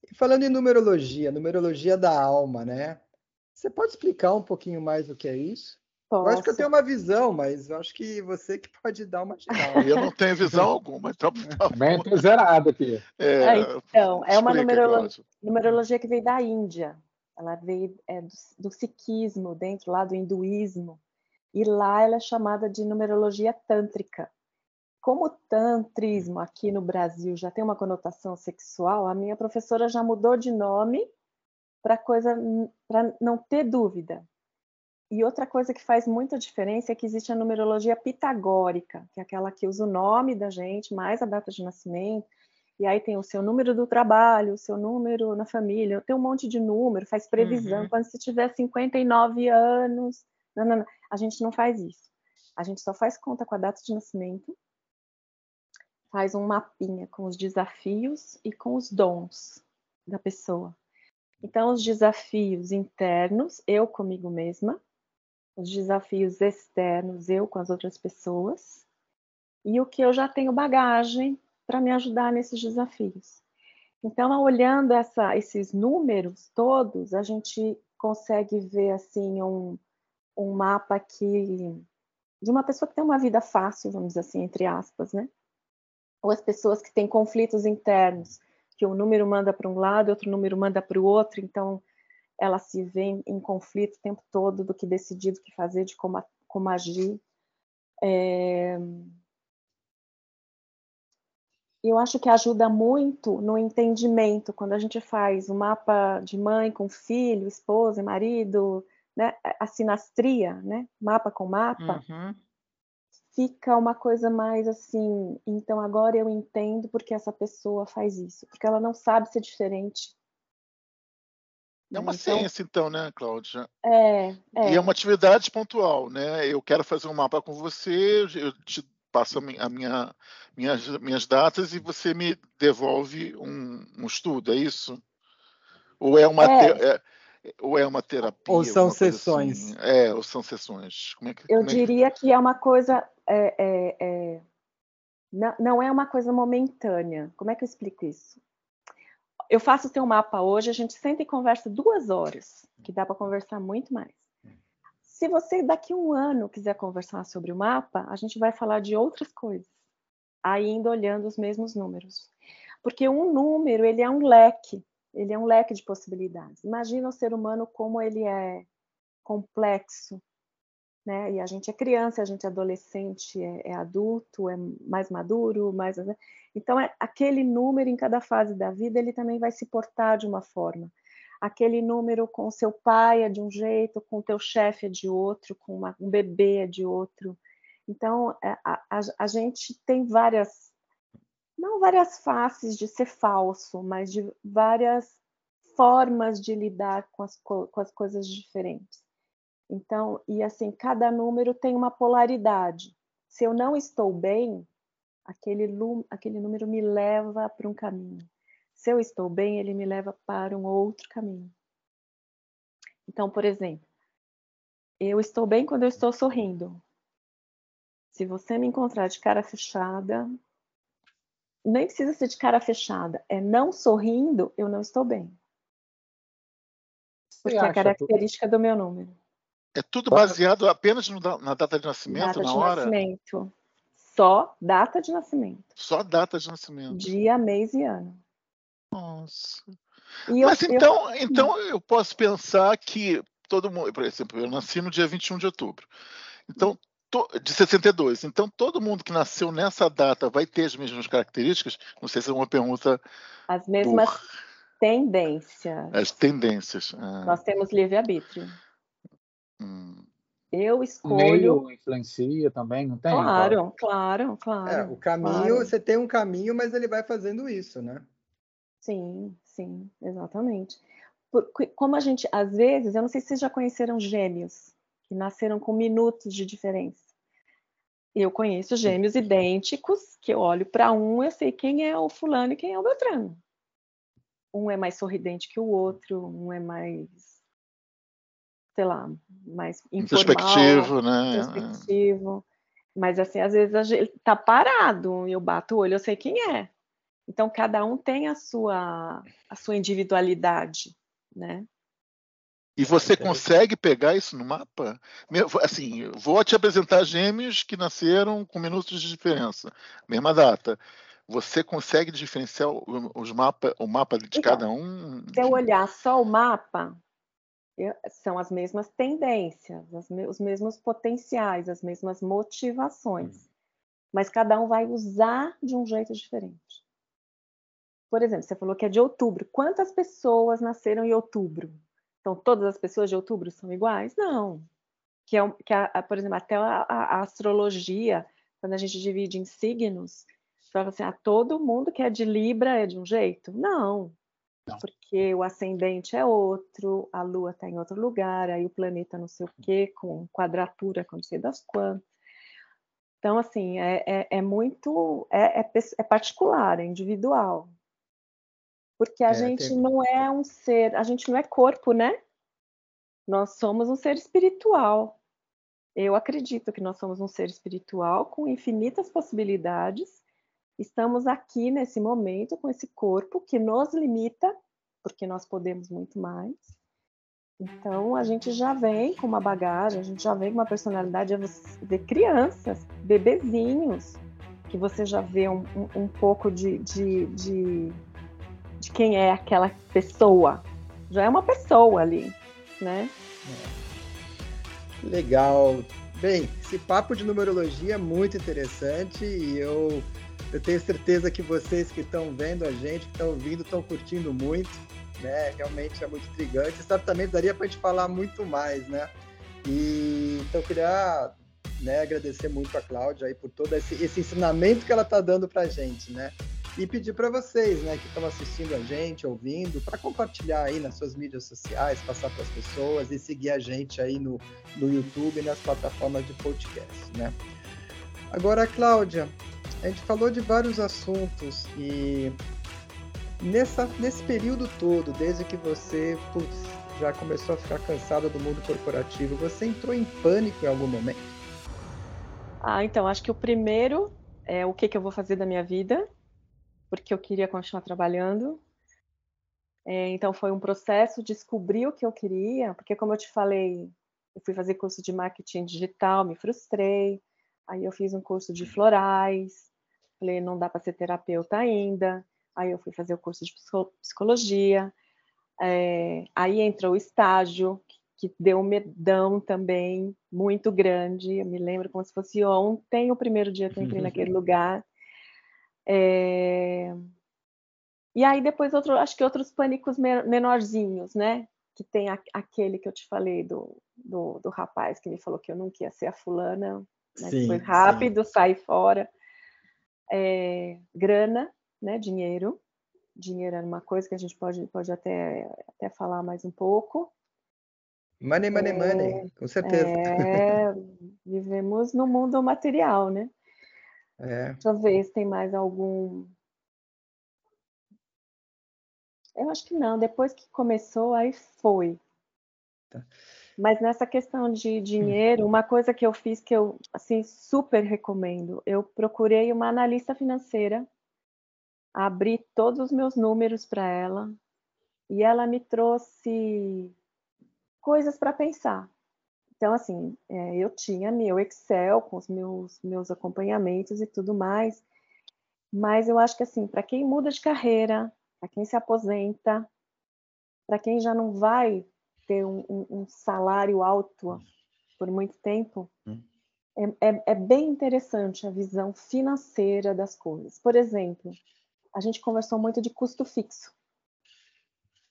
E falando em numerologia, numerologia da alma, né? Você pode explicar um pouquinho mais o que é isso? Posso. Eu acho que eu tenho uma visão, mas eu acho que você que pode dar uma geral. (laughs) Eu não tenho visão alguma, então Também estou zerado aqui. É, é, então, é uma numerologia, numerologia, que veio da Índia. Ela veio é, do, do sikhismo, dentro lá do hinduísmo. E lá ela é chamada de numerologia tântrica. Como o tantrismo aqui no Brasil já tem uma conotação sexual, a minha professora já mudou de nome para coisa para não ter dúvida. E outra coisa que faz muita diferença é que existe a numerologia pitagórica, que é aquela que usa o nome da gente mais a data de nascimento, e aí tem o seu número do trabalho, o seu número na família, tem um monte de número, faz previsão. Uhum. Quando você tiver 59 anos, não, não, não, a gente não faz isso. A gente só faz conta com a data de nascimento, faz um mapinha com os desafios e com os dons da pessoa. Então, os desafios internos, eu comigo mesma, os desafios externos, eu com as outras pessoas, e o que eu já tenho bagagem para me ajudar nesses desafios. Então, olhando essa, esses números todos, a gente consegue ver assim um, um mapa que de uma pessoa que tem uma vida fácil, vamos dizer assim, entre aspas, né? Ou as pessoas que têm conflitos internos, que um número manda para um lado, outro número manda para o outro, então ela se vê em conflito o tempo todo do que decidir, do que fazer, de como, como agir. É... Eu acho que ajuda muito no entendimento, quando a gente faz o um mapa de mãe com filho, esposa, marido, né? a sinastria, né? mapa com mapa, uhum. fica uma coisa mais assim, então agora eu entendo porque essa pessoa faz isso, porque ela não sabe ser diferente É uma então, ciência, então, né, Cláudia? É, é. E é uma atividade pontual, né? Eu quero fazer um mapa com você, eu te passo a minha, minhas, minhas datas e você me devolve um, um estudo, é isso? Ou é uma, é. Te, é, ou é uma terapia? Ou são sessões? Assim? É, ou são sessões. Como é que, eu como diria é que... que... é uma coisa. É, é, é, não, não é uma coisa momentânea. Como é que eu explico isso? Eu faço o teu mapa hoje, a gente senta e conversa duas horas, que dá para conversar muito mais. Se você daqui um ano quiser conversar sobre o mapa, a gente vai falar de outras coisas, ainda olhando os mesmos números. Porque um número, ele é um leque, ele é um leque de possibilidades. Imagina o ser humano como ele é complexo, né? E a gente é criança, a gente é adolescente, é, é adulto, é mais maduro, mais né? então é, aquele número em cada fase da vida ele também vai se portar de uma forma aquele número com seu pai é de um jeito, com o teu chefe é de outro, com uma, um bebê é de outro. Então, é, a, a, a, gente tem várias, não várias faces de ser falso, mas de várias formas de lidar com as, com as coisas diferentes. Então, e assim, cada número tem uma polaridade. Se eu não estou bem, aquele, aquele número me leva para um caminho. Se eu estou bem, ele me leva para um outro caminho. Então, por exemplo, eu estou bem quando eu estou sorrindo. Se você me encontrar de cara fechada, nem precisa ser de cara fechada, é não sorrindo, eu não estou bem. Porque é a característica do meu número. É tudo baseado apenas na data de nascimento, data na de hora? Nascimento. Só data de nascimento. Só data de nascimento. Dia, mês e ano. Nossa. E Mas eu, então, eu... então eu posso pensar que todo mundo, por exemplo, eu nasci no dia 21 de outubro. Então, de 62. Então, todo mundo que nasceu nessa data vai ter as mesmas características? Não sei se é uma pergunta. As mesmas por... tendências. As tendências. Ah. Nós temos livre-arbítrio. Hum. Eu escolho. O meio influencia também, não tem? Claro, claro, claro. É, o caminho, claro. você tem um caminho, mas ele vai fazendo isso, né? Sim, sim, exatamente. Por, como a gente, às vezes, eu não sei se vocês já conheceram gêmeos, que nasceram com minutos de diferença. Eu conheço gêmeos idênticos, que eu olho para um, eu sei quem é o fulano e quem é o Beltrano. Um é mais sorridente que o outro, um é mais, sei lá, mais informal, introspectivo, né? Introspectivo. Mas assim, às vezes a gente tá parado, eu bato o olho, eu sei quem é. Então, cada um tem a sua, a sua individualidade, né? E você consegue pegar isso no mapa? Assim, vou te apresentar gêmeos que nasceram com minutos de diferença, mesma data. Você consegue diferenciar os mapa, o mapa de então, cada um? Se eu olhar só o mapa, são as mesmas tendências, os mesmos potenciais, as mesmas motivações. Hum. Mas cada um vai usar de um jeito diferente. Por exemplo, você falou que é de outubro. Quantas pessoas nasceram em outubro? Então, todas as pessoas de outubro são iguais? Não. Que, é, que a, a, por exemplo, até a, a, astrologia, quando a gente divide em signos, fala assim, ah, todo mundo que é de Libra é de um jeito? Não. Não. Porque o ascendente é outro, a Lua está em outro lugar, aí o planeta não sei o quê, com quadratura, com não sei das quantas. Então, assim, é, é, é muito, é, é, é particular, é individual. Porque a é, gente tem... não é um ser, a gente não é corpo, né? Nós somos um ser espiritual. Eu acredito que nós somos um ser espiritual com infinitas possibilidades. Estamos aqui nesse momento com esse corpo que nos limita, porque nós podemos muito mais. Então a gente já vem com uma bagagem, a gente já vem com uma personalidade de crianças, bebezinhos, que você já vê um, um, pouco de, de, de de quem é aquela pessoa. Já é uma pessoa ali, né? É. Legal. Bem, esse papo de numerologia é muito interessante e eu, eu tenho certeza que vocês que estão vendo a gente, que estão ouvindo, estão curtindo muito, né? Realmente é muito intrigante. Certamente daria para a gente falar muito mais, né? E então eu queria né, agradecer muito a Cláudia aí por todo esse, esse ensinamento que ela está dando para a gente, né? e pedir para vocês, né, que estão assistindo a gente, ouvindo, para compartilhar aí nas suas mídias sociais, passar para as pessoas e seguir a gente aí no, no YouTube e nas plataformas de podcast, né? Agora, Cláudia, a gente falou de vários assuntos e nessa, nesse período todo, desde que você putz, já começou a ficar cansada do mundo corporativo, você entrou em pânico em algum momento? Ah, então, acho que o primeiro é o que, que eu vou fazer da minha vida, porque eu queria continuar trabalhando. É, então foi um processo, descobrir o que eu queria, porque como eu te falei, eu fui fazer curso de marketing digital, me frustrei. Aí eu fiz um curso de florais, falei, não dá para ser terapeuta ainda. Aí eu fui fazer o curso de psicologia. É, aí entrou o estágio, que deu um medão também muito grande. Eu me lembro como se fosse ontem, o primeiro dia que eu entrei naquele (laughs) lugar. É... E aí depois outro, acho que outros pânicos menorzinhos, né? Que tem a, aquele que eu te falei do, do, do, rapaz que me falou que eu nunca ia ser a fulana, mas sim, foi rápido, sim. saí fora. É, grana, né? Dinheiro. Dinheiro era uma coisa que a gente pode, pode até, até falar mais um pouco. Money, money, é, money, com certeza. É, vivemos no mundo material, né? É. Se tem mais algum. Eu acho que não. Depois que começou, aí foi. Tá. Mas nessa questão de dinheiro, uma coisa que eu fiz que eu assim super recomendo, eu procurei uma analista financeira, abri todos os meus números para ela e ela me trouxe coisas para pensar. Então, assim, é, eu tinha meu Excel com os meus, meus acompanhamentos e tudo mais, mas eu acho que, assim, para quem muda de carreira, para quem se aposenta, para quem já não vai ter um, um, um, salário alto por muito tempo, hum. é, é, é bem interessante a visão financeira das coisas. Por exemplo, a gente conversou muito de custo fixo.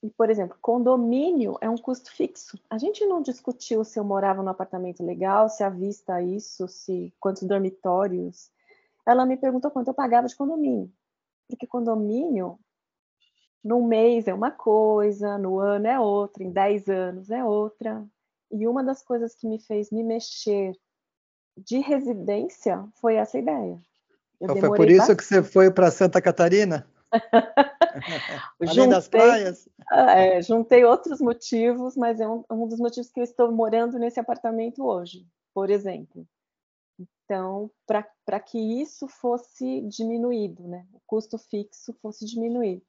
E, por exemplo, condomínio é um custo fixo. A gente não discutiu se eu morava no apartamento legal, se avista isso, se quantos dormitórios. Ela me perguntou quanto eu pagava de condomínio. Porque condomínio, no mês é uma coisa, no ano é outra, em 10 anos é outra. E uma das coisas que me fez me mexer de residência foi essa ideia. Eu foi por isso bastante. que você foi para Santa Catarina? (laughs) Além juntei, das praias? É, juntei outros motivos, mas é um, um dos motivos que eu estou morando nesse apartamento hoje, por exemplo. Então, para que isso fosse diminuído, né? o custo fixo fosse diminuído.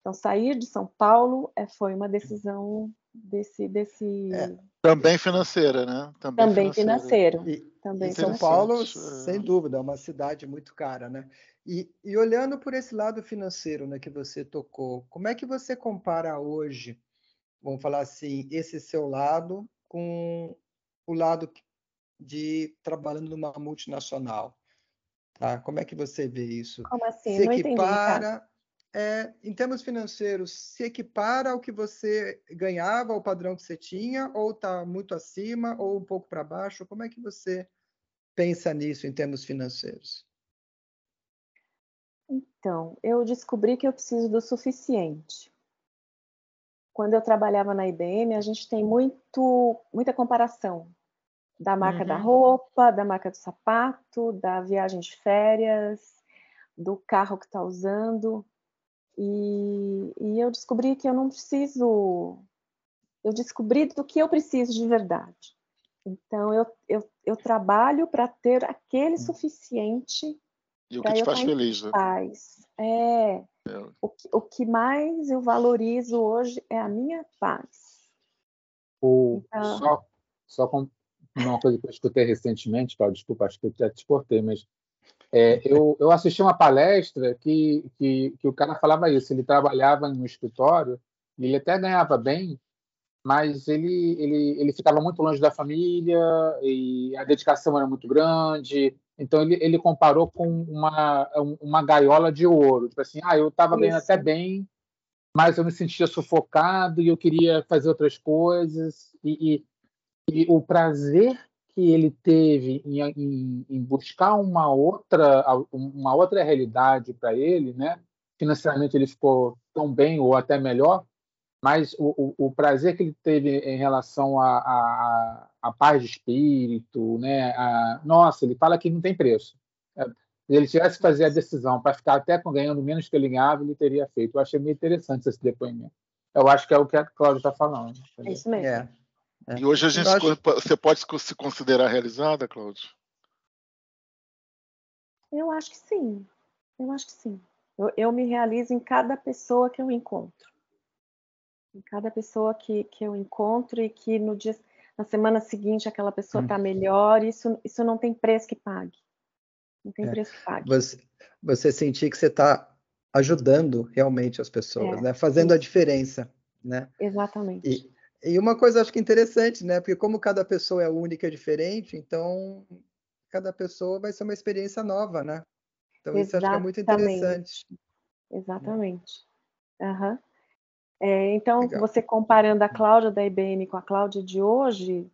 Então, sair de São Paulo é, foi uma decisão desse. desse... É. Também financeira, né? Também, Também financeiro. E, Também São Paulo, sem dúvida, é uma cidade muito cara, né? E, e, olhando por esse lado financeiro né, que você tocou, como é que você compara hoje, vamos falar assim, esse seu lado com o lado de trabalhando numa multinacional? Tá? Como é que você vê isso? Como assim? Se equipara, é, em termos financeiros, se equipara ao que você ganhava, ao padrão que você tinha, ou está muito acima, ou um pouco para baixo? Como é que você pensa nisso em termos financeiros? Então, eu descobri que eu preciso do suficiente. Quando eu trabalhava na IBM, a gente tem muito, muita comparação da marca uhum. da roupa, da marca do sapato, da viagem de férias, do carro que está usando. E, e, eu descobri que eu não preciso. Eu descobri do que eu preciso de verdade. Então, eu, eu, eu trabalho para ter aquele hum. suficiente e o que te faz feliz, né? Paz. É. é. O, que, o que mais eu valorizo hoje é a minha paz. O, então... Só, só com uma coisa que eu escutei recentemente, Paulo, desculpa, acho que eu já te cortei, mas é, eu, eu assisti uma palestra que, que, que o cara falava isso, ele trabalhava no escritório, ele até ganhava bem, mas ele, ele, ele ficava muito longe da família e a dedicação era muito grande, então ele, ele comparou com uma, uma gaiola de ouro. Tipo assim, ah, eu estava ganhando até bem, mas eu me sentia sufocado e eu queria fazer outras coisas. E, e, e o prazer que ele teve em, em, em, buscar uma outra, uma outra realidade para ele, né? financeiramente ele ficou tão bem ou até melhor, mas o, o, o prazer que ele teve em relação à a, a, a, paz de espírito, né? A, nossa, ele fala que não tem preço. É, se ele tivesse que fazer a decisão para ficar até ganhando menos que ele ganhava, ele teria feito. Eu achei meio interessante esse depoimento. Eu acho que é o que a Cláudia está falando. É isso mesmo. É. É. E hoje a gente acho... você pode se considerar realizada, Cláudia? Eu acho que sim. Eu acho que sim. Eu, eu, me realizo em cada pessoa que eu encontro. Em cada pessoa que, que eu encontro e que no dia, na semana seguinte aquela pessoa está hum. melhor, isso, isso não tem preço que pague. Não tem é. preço que pague. Você, você sentir que você está ajudando realmente as pessoas, é. né? Fazendo a diferença, né? Exatamente. E, e uma coisa acho que interessante, né? Porque como cada pessoa é única e diferente, então cada pessoa vai ser uma experiência nova, né? Então Exatamente. isso acho que é muito interessante. Exatamente. Uhum. É, então, Legal. você comparando a Cláudia da IBM com a Cláudia de hoje,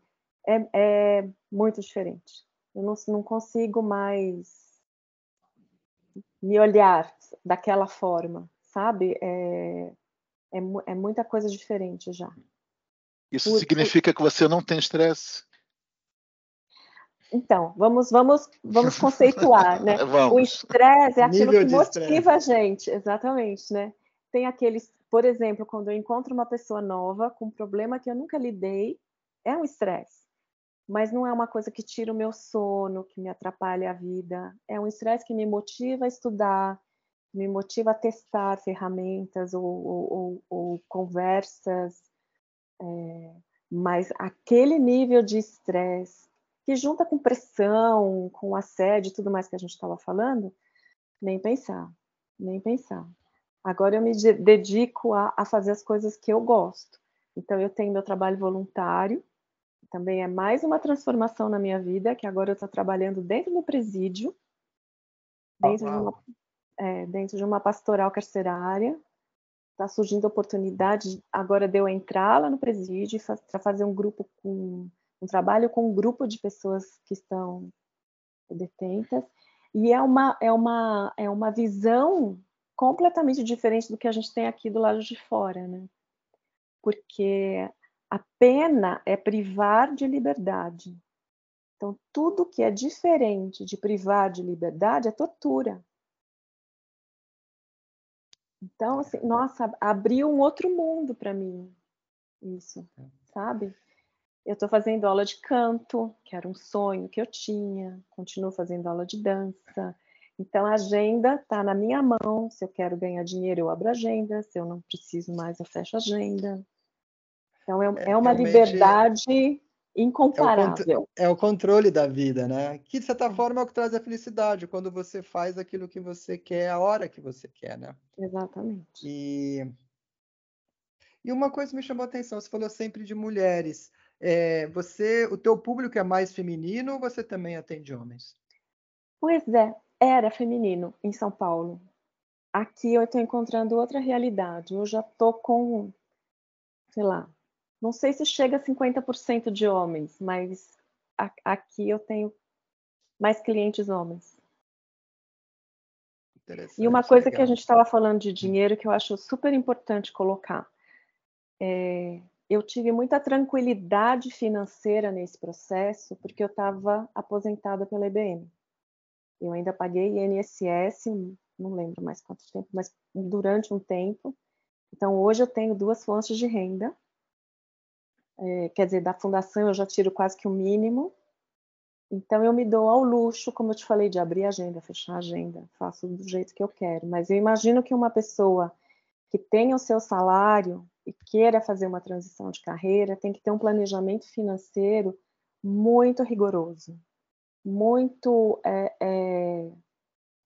é, é muito diferente. Eu não, não consigo mais me olhar daquela forma, sabe? É, é, é muita coisa diferente já. Isso por, significa que você não tem estresse? Então, vamos, vamos, vamos conceituar, (laughs) né? vamos. O estresse é aquilo Nível que motiva a gente, exatamente, né? Tem aqueles, por exemplo, quando eu encontro uma pessoa nova com um problema que eu nunca lidei, é um estresse. Mas não é uma coisa que tira o meu sono, que me atrapalha a vida. É um estresse que me motiva a estudar, me motiva a testar ferramentas ou, ou, ou, ou conversas, é, mas aquele nível de estresse que junta com pressão, com assédio e tudo mais que a gente estava falando, nem pensar, nem pensar. Agora eu me dedico a, a, fazer as coisas que eu gosto. Então eu tenho meu trabalho voluntário, também é mais uma transformação na minha vida, que agora eu estou trabalhando dentro do presídio, dentro, oh, de uma, é, dentro de uma pastoral carcerária, está surgindo oportunidade agora de eu entrar lá no presídio para fazer um grupo com um trabalho com um grupo de pessoas que estão detentas e é uma é uma é uma visão completamente diferente do que a gente tem aqui do lado de fora, né? Porque a pena é privar de liberdade. Então tudo que é diferente de privar de liberdade é tortura. Então, assim, nossa, abriu um outro mundo para mim, isso, sabe? Eu estou fazendo aula de canto, que era um sonho que eu tinha, continuo fazendo aula de dança. Então, a agenda está na minha mão. Se eu quero ganhar dinheiro, eu abro a agenda. Se eu não preciso mais, eu fecho a agenda. Então, é, é, é uma liberdade incomparável. É o, é o, controle da vida, né? Que, de certa forma, é o que traz a felicidade, quando você faz aquilo que você quer, a hora que você quer, né? Exatamente. E, e uma coisa me chamou a atenção, você falou sempre de mulheres. É, você, o teu público é mais feminino ou você também atende homens? Pois é, era feminino em São Paulo. Aqui eu estou encontrando outra realidade. Eu já estou com, sei lá, não sei se chega a 50% de homens, mas a, aqui eu tenho mais clientes homens. E uma coisa legal. que a gente estava falando de dinheiro que eu acho super importante colocar. É, eu tive muita tranquilidade financeira nesse processo porque eu estava aposentada pela IBM. Eu ainda paguei INSS, não lembro mais quanto tempo, mas durante um tempo. Então hoje eu tenho duas fontes de renda é, quer dizer, da fundação eu já tiro quase que o mínimo. Então eu me dou ao luxo, como eu te falei, de abrir a agenda, fechar a agenda, faço do jeito que eu quero. Mas eu imagino que uma pessoa que tenha o seu salário e queira fazer uma transição de carreira tem que ter um planejamento financeiro muito rigoroso, muito, é, é,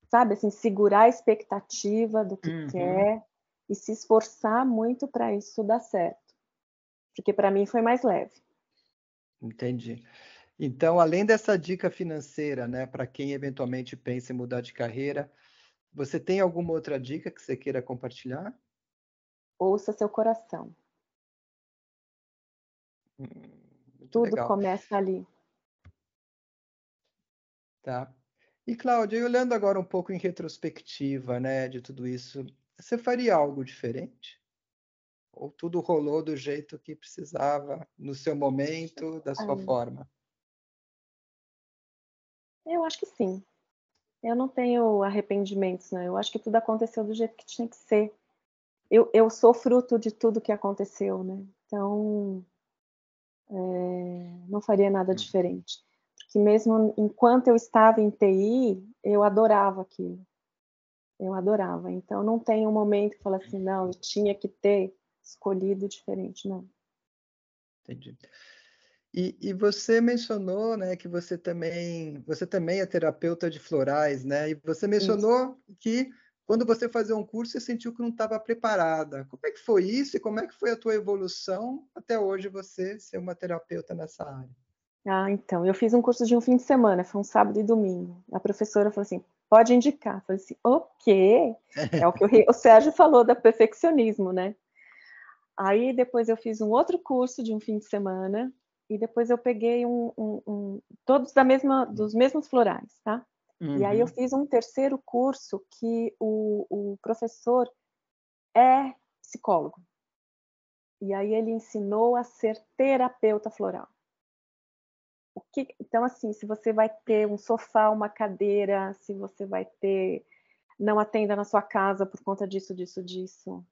sabe, assim, segurar a expectativa do que uhum. quer e se esforçar muito para isso dar certo porque para mim foi mais leve. Entendi. Então, além dessa dica financeira, né, para quem eventualmente pensa em mudar de carreira, você tem alguma outra dica que você queira compartilhar? Ouça seu coração. Hum, Tudo legal. começa ali. Tá. E Cláudia, olhando agora um pouco em retrospectiva, né, de tudo isso, você faria algo diferente? Ou tudo rolou do jeito que precisava, no seu momento, da sua forma? Eu acho que sim. Eu não tenho arrependimentos, né? Eu acho que tudo aconteceu do jeito que tinha que ser. Eu, eu sou fruto de tudo que aconteceu, né? Então, é, não faria nada hum. diferente. Porque mesmo enquanto eu estava em TI, eu adorava aquilo. Eu adorava. Então, não tem um momento que fala assim, não, eu tinha que ter escolhido diferente, não. Entendi. E, e, você mencionou, né, que você também, você também é terapeuta de florais, né? E você mencionou isso. que quando você fazia um curso, você sentiu que não estava preparada. Como é que foi isso e como é que foi a tua evolução até hoje você ser uma terapeuta nessa área? Ah, então, eu fiz um curso de um fim de semana, foi um sábado e domingo. A professora falou assim, pode indicar. Eu falei assim, o quê? É o que o, o Sérgio falou da perfeccionismo, né? Aí depois eu fiz um outro curso de um fim de semana e depois eu peguei um, um, um todos da mesma, dos mesmos florais, tá? Uhum. E aí eu uhum. fiz um terceiro curso que o, o professor é psicólogo. E aí ele ensinou a ser terapeuta floral. O que, então, assim, se você vai ter um sofá, uma cadeira, se você vai ter. Não atenda na sua casa por conta disso, disso, disso.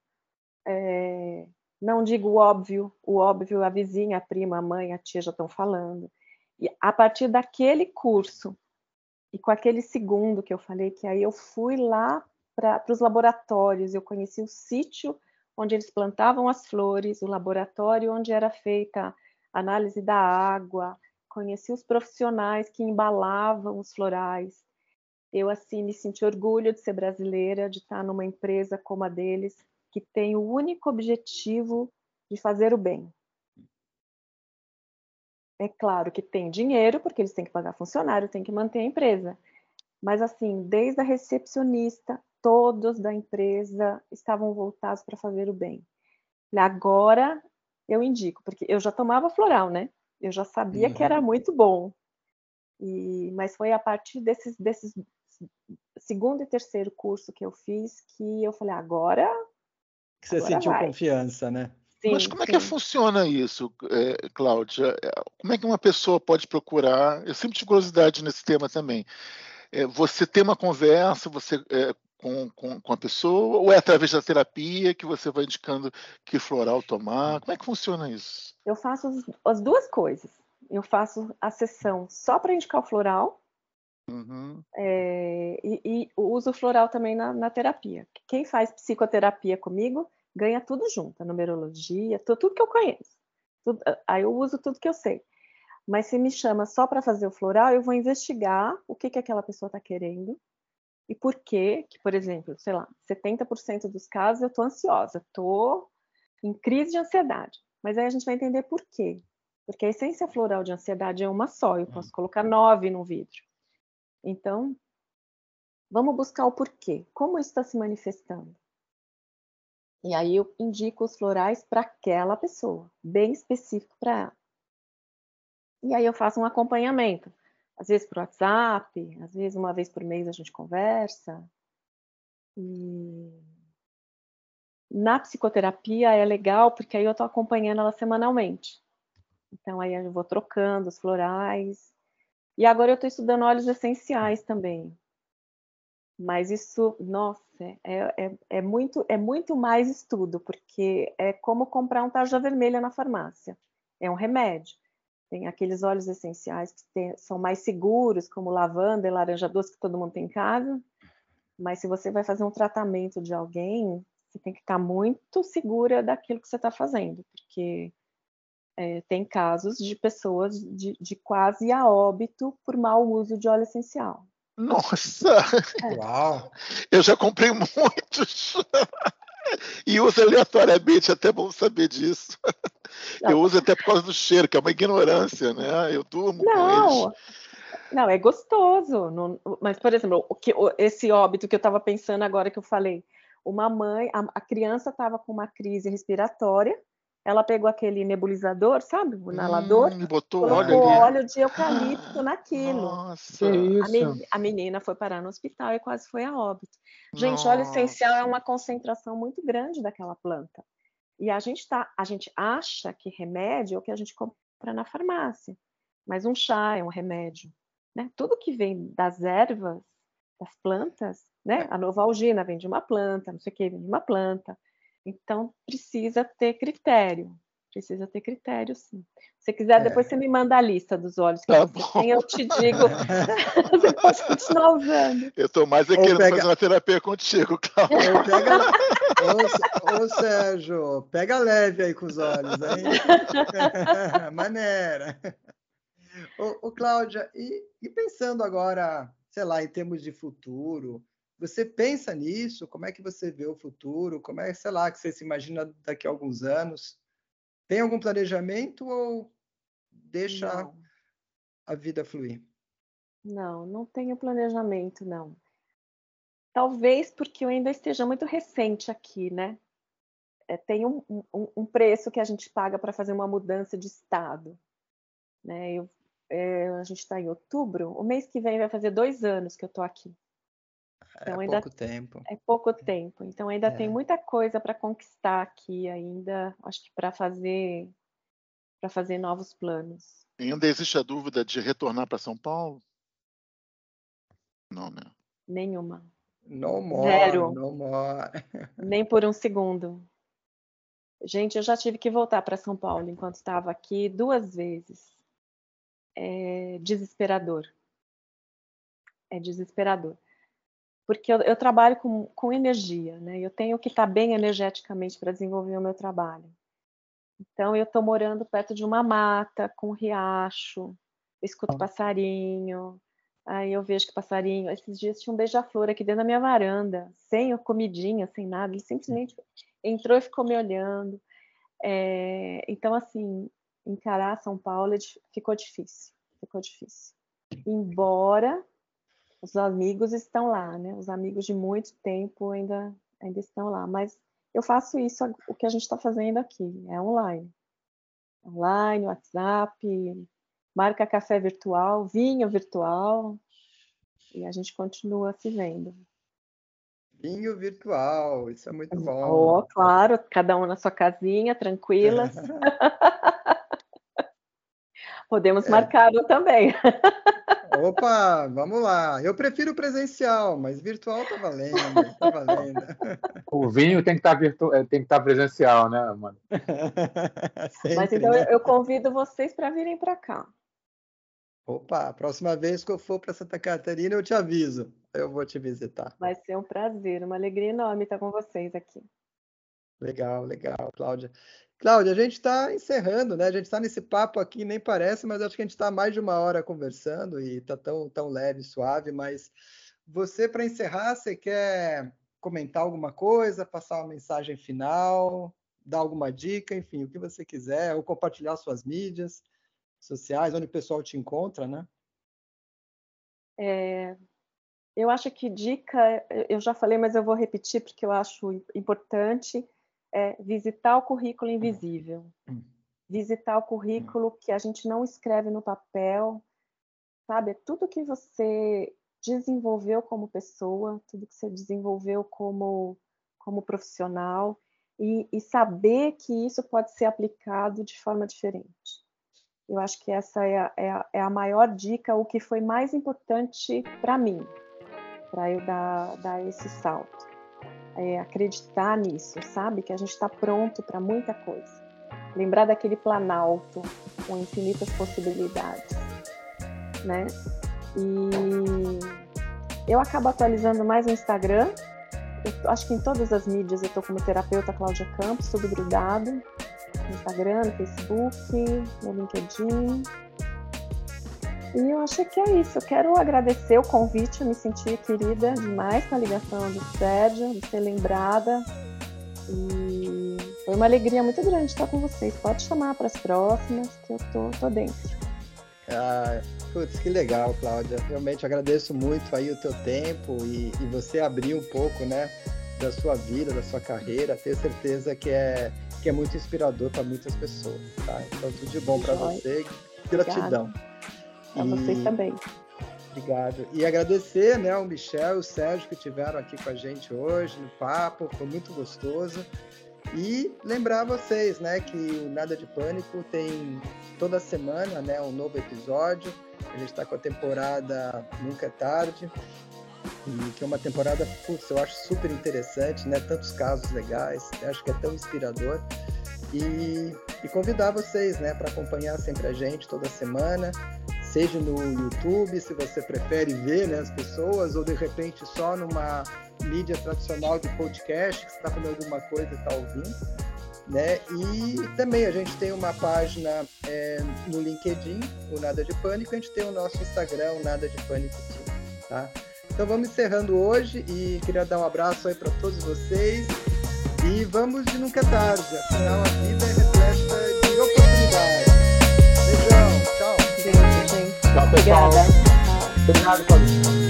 É, não digo o óbvio, o óbvio a vizinha, a prima, a mãe, a tia já estão falando. E a partir daquele curso e com aquele segundo que eu falei, que aí eu fui lá para os laboratórios, eu conheci o sítio onde eles plantavam as flores, o laboratório onde era feita a análise da água, conheci os profissionais que embalavam os florais. Eu, assim, me senti orgulho de ser brasileira, de estar numa empresa como a deles, que tem o único objetivo de fazer o bem. É claro que tem dinheiro, porque eles têm que pagar funcionário, têm que manter a empresa. Mas, assim, desde a recepcionista, todos da empresa estavam voltados para fazer o bem. Agora eu indico, porque eu já tomava floral, né? Eu já sabia uhum. que era uhum. muito bom. E, mas foi a partir desses, desses segundo e terceiro curso que eu fiz que eu falei, agora. Que você agora sentiu vai. confiança, né? Sim, Mas como sim. é que funciona isso, é, Cláudia? É, como é que uma pessoa pode procurar? Eu sempre tive curiosidade nesse tema também. É, você tem uma conversa você, é, com, com, com, a pessoa, ou é através da terapia que você vai indicando que floral tomar? Como é que funciona isso? Eu faço as, as duas coisas. Eu faço a sessão só para indicar o floral, Uhum. É, e, e, uso floral também na, na, terapia. Quem faz psicoterapia comigo ganha tudo junto, a numerologia, tudo, tudo que eu conheço. Tudo, aí eu uso tudo que eu sei. Mas se me chama só para fazer o floral, eu vou investigar o que, que aquela pessoa está querendo e por quê, que, por exemplo, sei lá, 70% dos casos eu estou ansiosa, estou em crise de ansiedade. Mas aí a gente vai entender por quê. Porque a essência floral de ansiedade é uma só, eu posso colocar nove no vidro. Então, vamos buscar o porquê. Como isso está se manifestando? E aí eu indico os florais para aquela pessoa, bem específico para ela. E aí eu faço um acompanhamento, às vezes por WhatsApp, às vezes uma vez por mês a gente conversa. E na psicoterapia é legal porque aí eu estou acompanhando ela semanalmente. Então aí eu vou trocando os florais. E agora eu estou estudando óleos essenciais também. Mas isso, nossa, é, é, é, muito, é muito mais estudo, porque é como comprar um tarja vermelha na farmácia. É um remédio. Tem aqueles óleos essenciais que tem, são mais seguros, como lavanda e laranja doce, que todo mundo tem em casa. Mas se você vai fazer um tratamento de alguém, você tem que estar muito segura daquilo que você está fazendo, porque é, tem casos de pessoas de, de quase a óbito por mau uso de óleo essencial. Nossa! Uau! Eu já comprei muitos. e uso aleatoriamente, até bom saber disso. Não. Eu uso até por causa do cheiro, que é uma ignorância, né? Eu durmo não, com eles. Não, é gostoso. Não, mas, por exemplo, o que, esse óbito que eu estava pensando agora que eu falei, uma mãe, a, a criança estava com uma crise respiratória, ela pegou aquele nebulizador, sabe? O inalador. Hum, botou colocou óleo, óleo de eucalipto (gasps) naquilo. Nossa. Que A, isso? men- a menina foi parar no hospital e quase foi a óbito. Gente, óleo essencial é Nossa. uma concentração muito grande daquela planta. E a gente tá, a gente acha que remédio é o que a gente compra na farmácia, mas um chá é um remédio, né? Tudo que vem das ervas, das plantas, né? A novalgina vem de uma planta, não sei o que vem de uma planta. Então precisa ter critério, precisa ter critério, sim. Se você quiser, É. depois você me manda a lista dos óleos que Tá você bom. tem, eu te digo. (laughs) você pode continuar usando. Eu tô mais é Ou querendo pega- fazer uma terapia contigo, Cláudio. Ô, pega... ô, ô, Sérgio, pega leve aí com os olhos, hein? (laughs) Maneira. Ô, ô, Cláudia, e, e pensando agora, sei lá, em termos de futuro, você pensa nisso? Como é que você vê o futuro? Como é, sei lá, que você se imagina daqui a alguns anos? Tem algum planejamento ou deixa Não. a vida fluir? Não, não tenho planejamento, não. Talvez porque eu ainda esteja muito recente aqui, né? É, tem um, um, um preço que a gente paga para fazer uma mudança de estado. Né? Eu, é, a gente está em outubro, o mês que vem vai fazer dois anos que eu estou aqui. Então é ainda pouco tempo. é pouco tempo, então ainda tem É. muita coisa para conquistar aqui ainda, acho que para fazer para fazer novos planos. Ainda existe a dúvida de retornar para São Paulo? Não, né? Nenhuma, No more, Zero. no more. (laughs) nem por um segundo. Gente, eu já tive que voltar para São Paulo enquanto estava aqui duas vezes. É desesperador. É desesperador. Porque eu, eu trabalho com, com energia, né? Eu tenho que estar bem energeticamente para desenvolver o meu trabalho. Então, eu estou morando perto de uma mata, com um riacho, eu escuto passarinho, aí eu vejo que passarinho. Esses dias tinha um beija-flor aqui dentro da minha varanda, sem comidinha, sem nada, ele simplesmente entrou e ficou me olhando. É, então, assim, encarar São Paulo é ficou difícil, ficou difícil. Embora os amigos estão lá, né? Os amigos de muito tempo ainda, ainda estão lá, mas eu faço isso, o que a gente está fazendo aqui, é online. Online, WhatsApp, marca café virtual, vinho virtual, e a gente continua se vendo. Vinho virtual, isso é muito bom. Oh, claro, cada um na sua casinha, tranquilas. (laughs) Podemos É. marcar também. (laughs) Opa, vamos lá. Eu prefiro presencial, mas virtual tá valendo, tá valendo. O vinho tem que estar virtu... eh, tem que estar presencial, né, mano? (laughs) Mas Sempre, então né? eu- eu convido vocês para virem para cá. Opa, a próxima vez que eu for para Santa Catarina, eu te aviso. Eu vou te visitar. Vai ser um prazer, uma alegria enorme estar com vocês aqui. Legal, legal, Cláudia. Cláudia, a gente está encerrando, né? A gente está nesse papo aqui, nem parece, mas acho que a gente está mais de uma hora conversando e está tão, tão leve, suave. Mas você, para encerrar, você quer comentar alguma coisa, passar uma mensagem final, dar alguma dica, enfim, o que você quiser, ou compartilhar suas mídias sociais, onde o pessoal te encontra, né? É, eu acho que dica, eu já falei, mas eu vou repetir porque eu acho im- importante, é visitar o currículo invisível. Hum. Visitar o currículo que a gente não escreve no papel, sabe? Tudo que você desenvolveu como pessoa, tudo que você desenvolveu como, como profissional, e, e saber que isso pode ser aplicado de forma diferente. Eu acho que essa é a, é a, é a maior dica, o que foi mais importante para mim, para eu dar, dar esse salto. É acreditar nisso, sabe? Que a gente está pronto para muita coisa. Lembrar daquele planalto com infinitas possibilidades, né? E eu acabo atualizando mais no Instagram. Eu acho que em todas as mídias eu estou como terapeuta Cláudia Campos, tudo grudado no Instagram, no Facebook, no LinkedIn. E eu acho que é isso. Eu quero agradecer o convite, eu me senti querida demais com a ligação do Sérgio, de ser lembrada. E foi uma alegria muito grande estar com vocês. Pode chamar para as próximas, que eu tô, tô dentro. Ah, putz, que legal, Cláudia. Realmente agradeço muito aí o teu tempo e, e você abrir um pouco, né, da sua vida, da sua carreira. Tenho certeza que é, que é muito inspirador para muitas pessoas, tá? Então tudo de bom para você, gratidão. Para vocês também. Obrigado. E agradecer né, ao Michel e o Sérgio que estiveram aqui com a gente hoje no papo, foi muito gostoso. E lembrar vocês, né, que o Nada de Pânico tem toda semana, né, um novo episódio. A gente está com a temporada Nunca é Tarde, e que é uma temporada, putz, eu acho super interessante, né? Tantos casos legais, acho que é tão inspirador. E, e convidar vocês, né, para acompanhar sempre a gente toda semana, seja no YouTube, se você prefere ver né, as pessoas, ou de repente só numa mídia tradicional de podcast, que está fazendo alguma coisa e está ouvindo. Né? E também a gente tem uma página é, no LinkedIn, o Nada de Pânico, a gente tem o nosso Instagram, o Nada de Pânico tá? Então vamos encerrando hoje e queria dar um abraço aí para todos vocês e vamos de nunca tarde, afinal a vida é Topic Together. Together.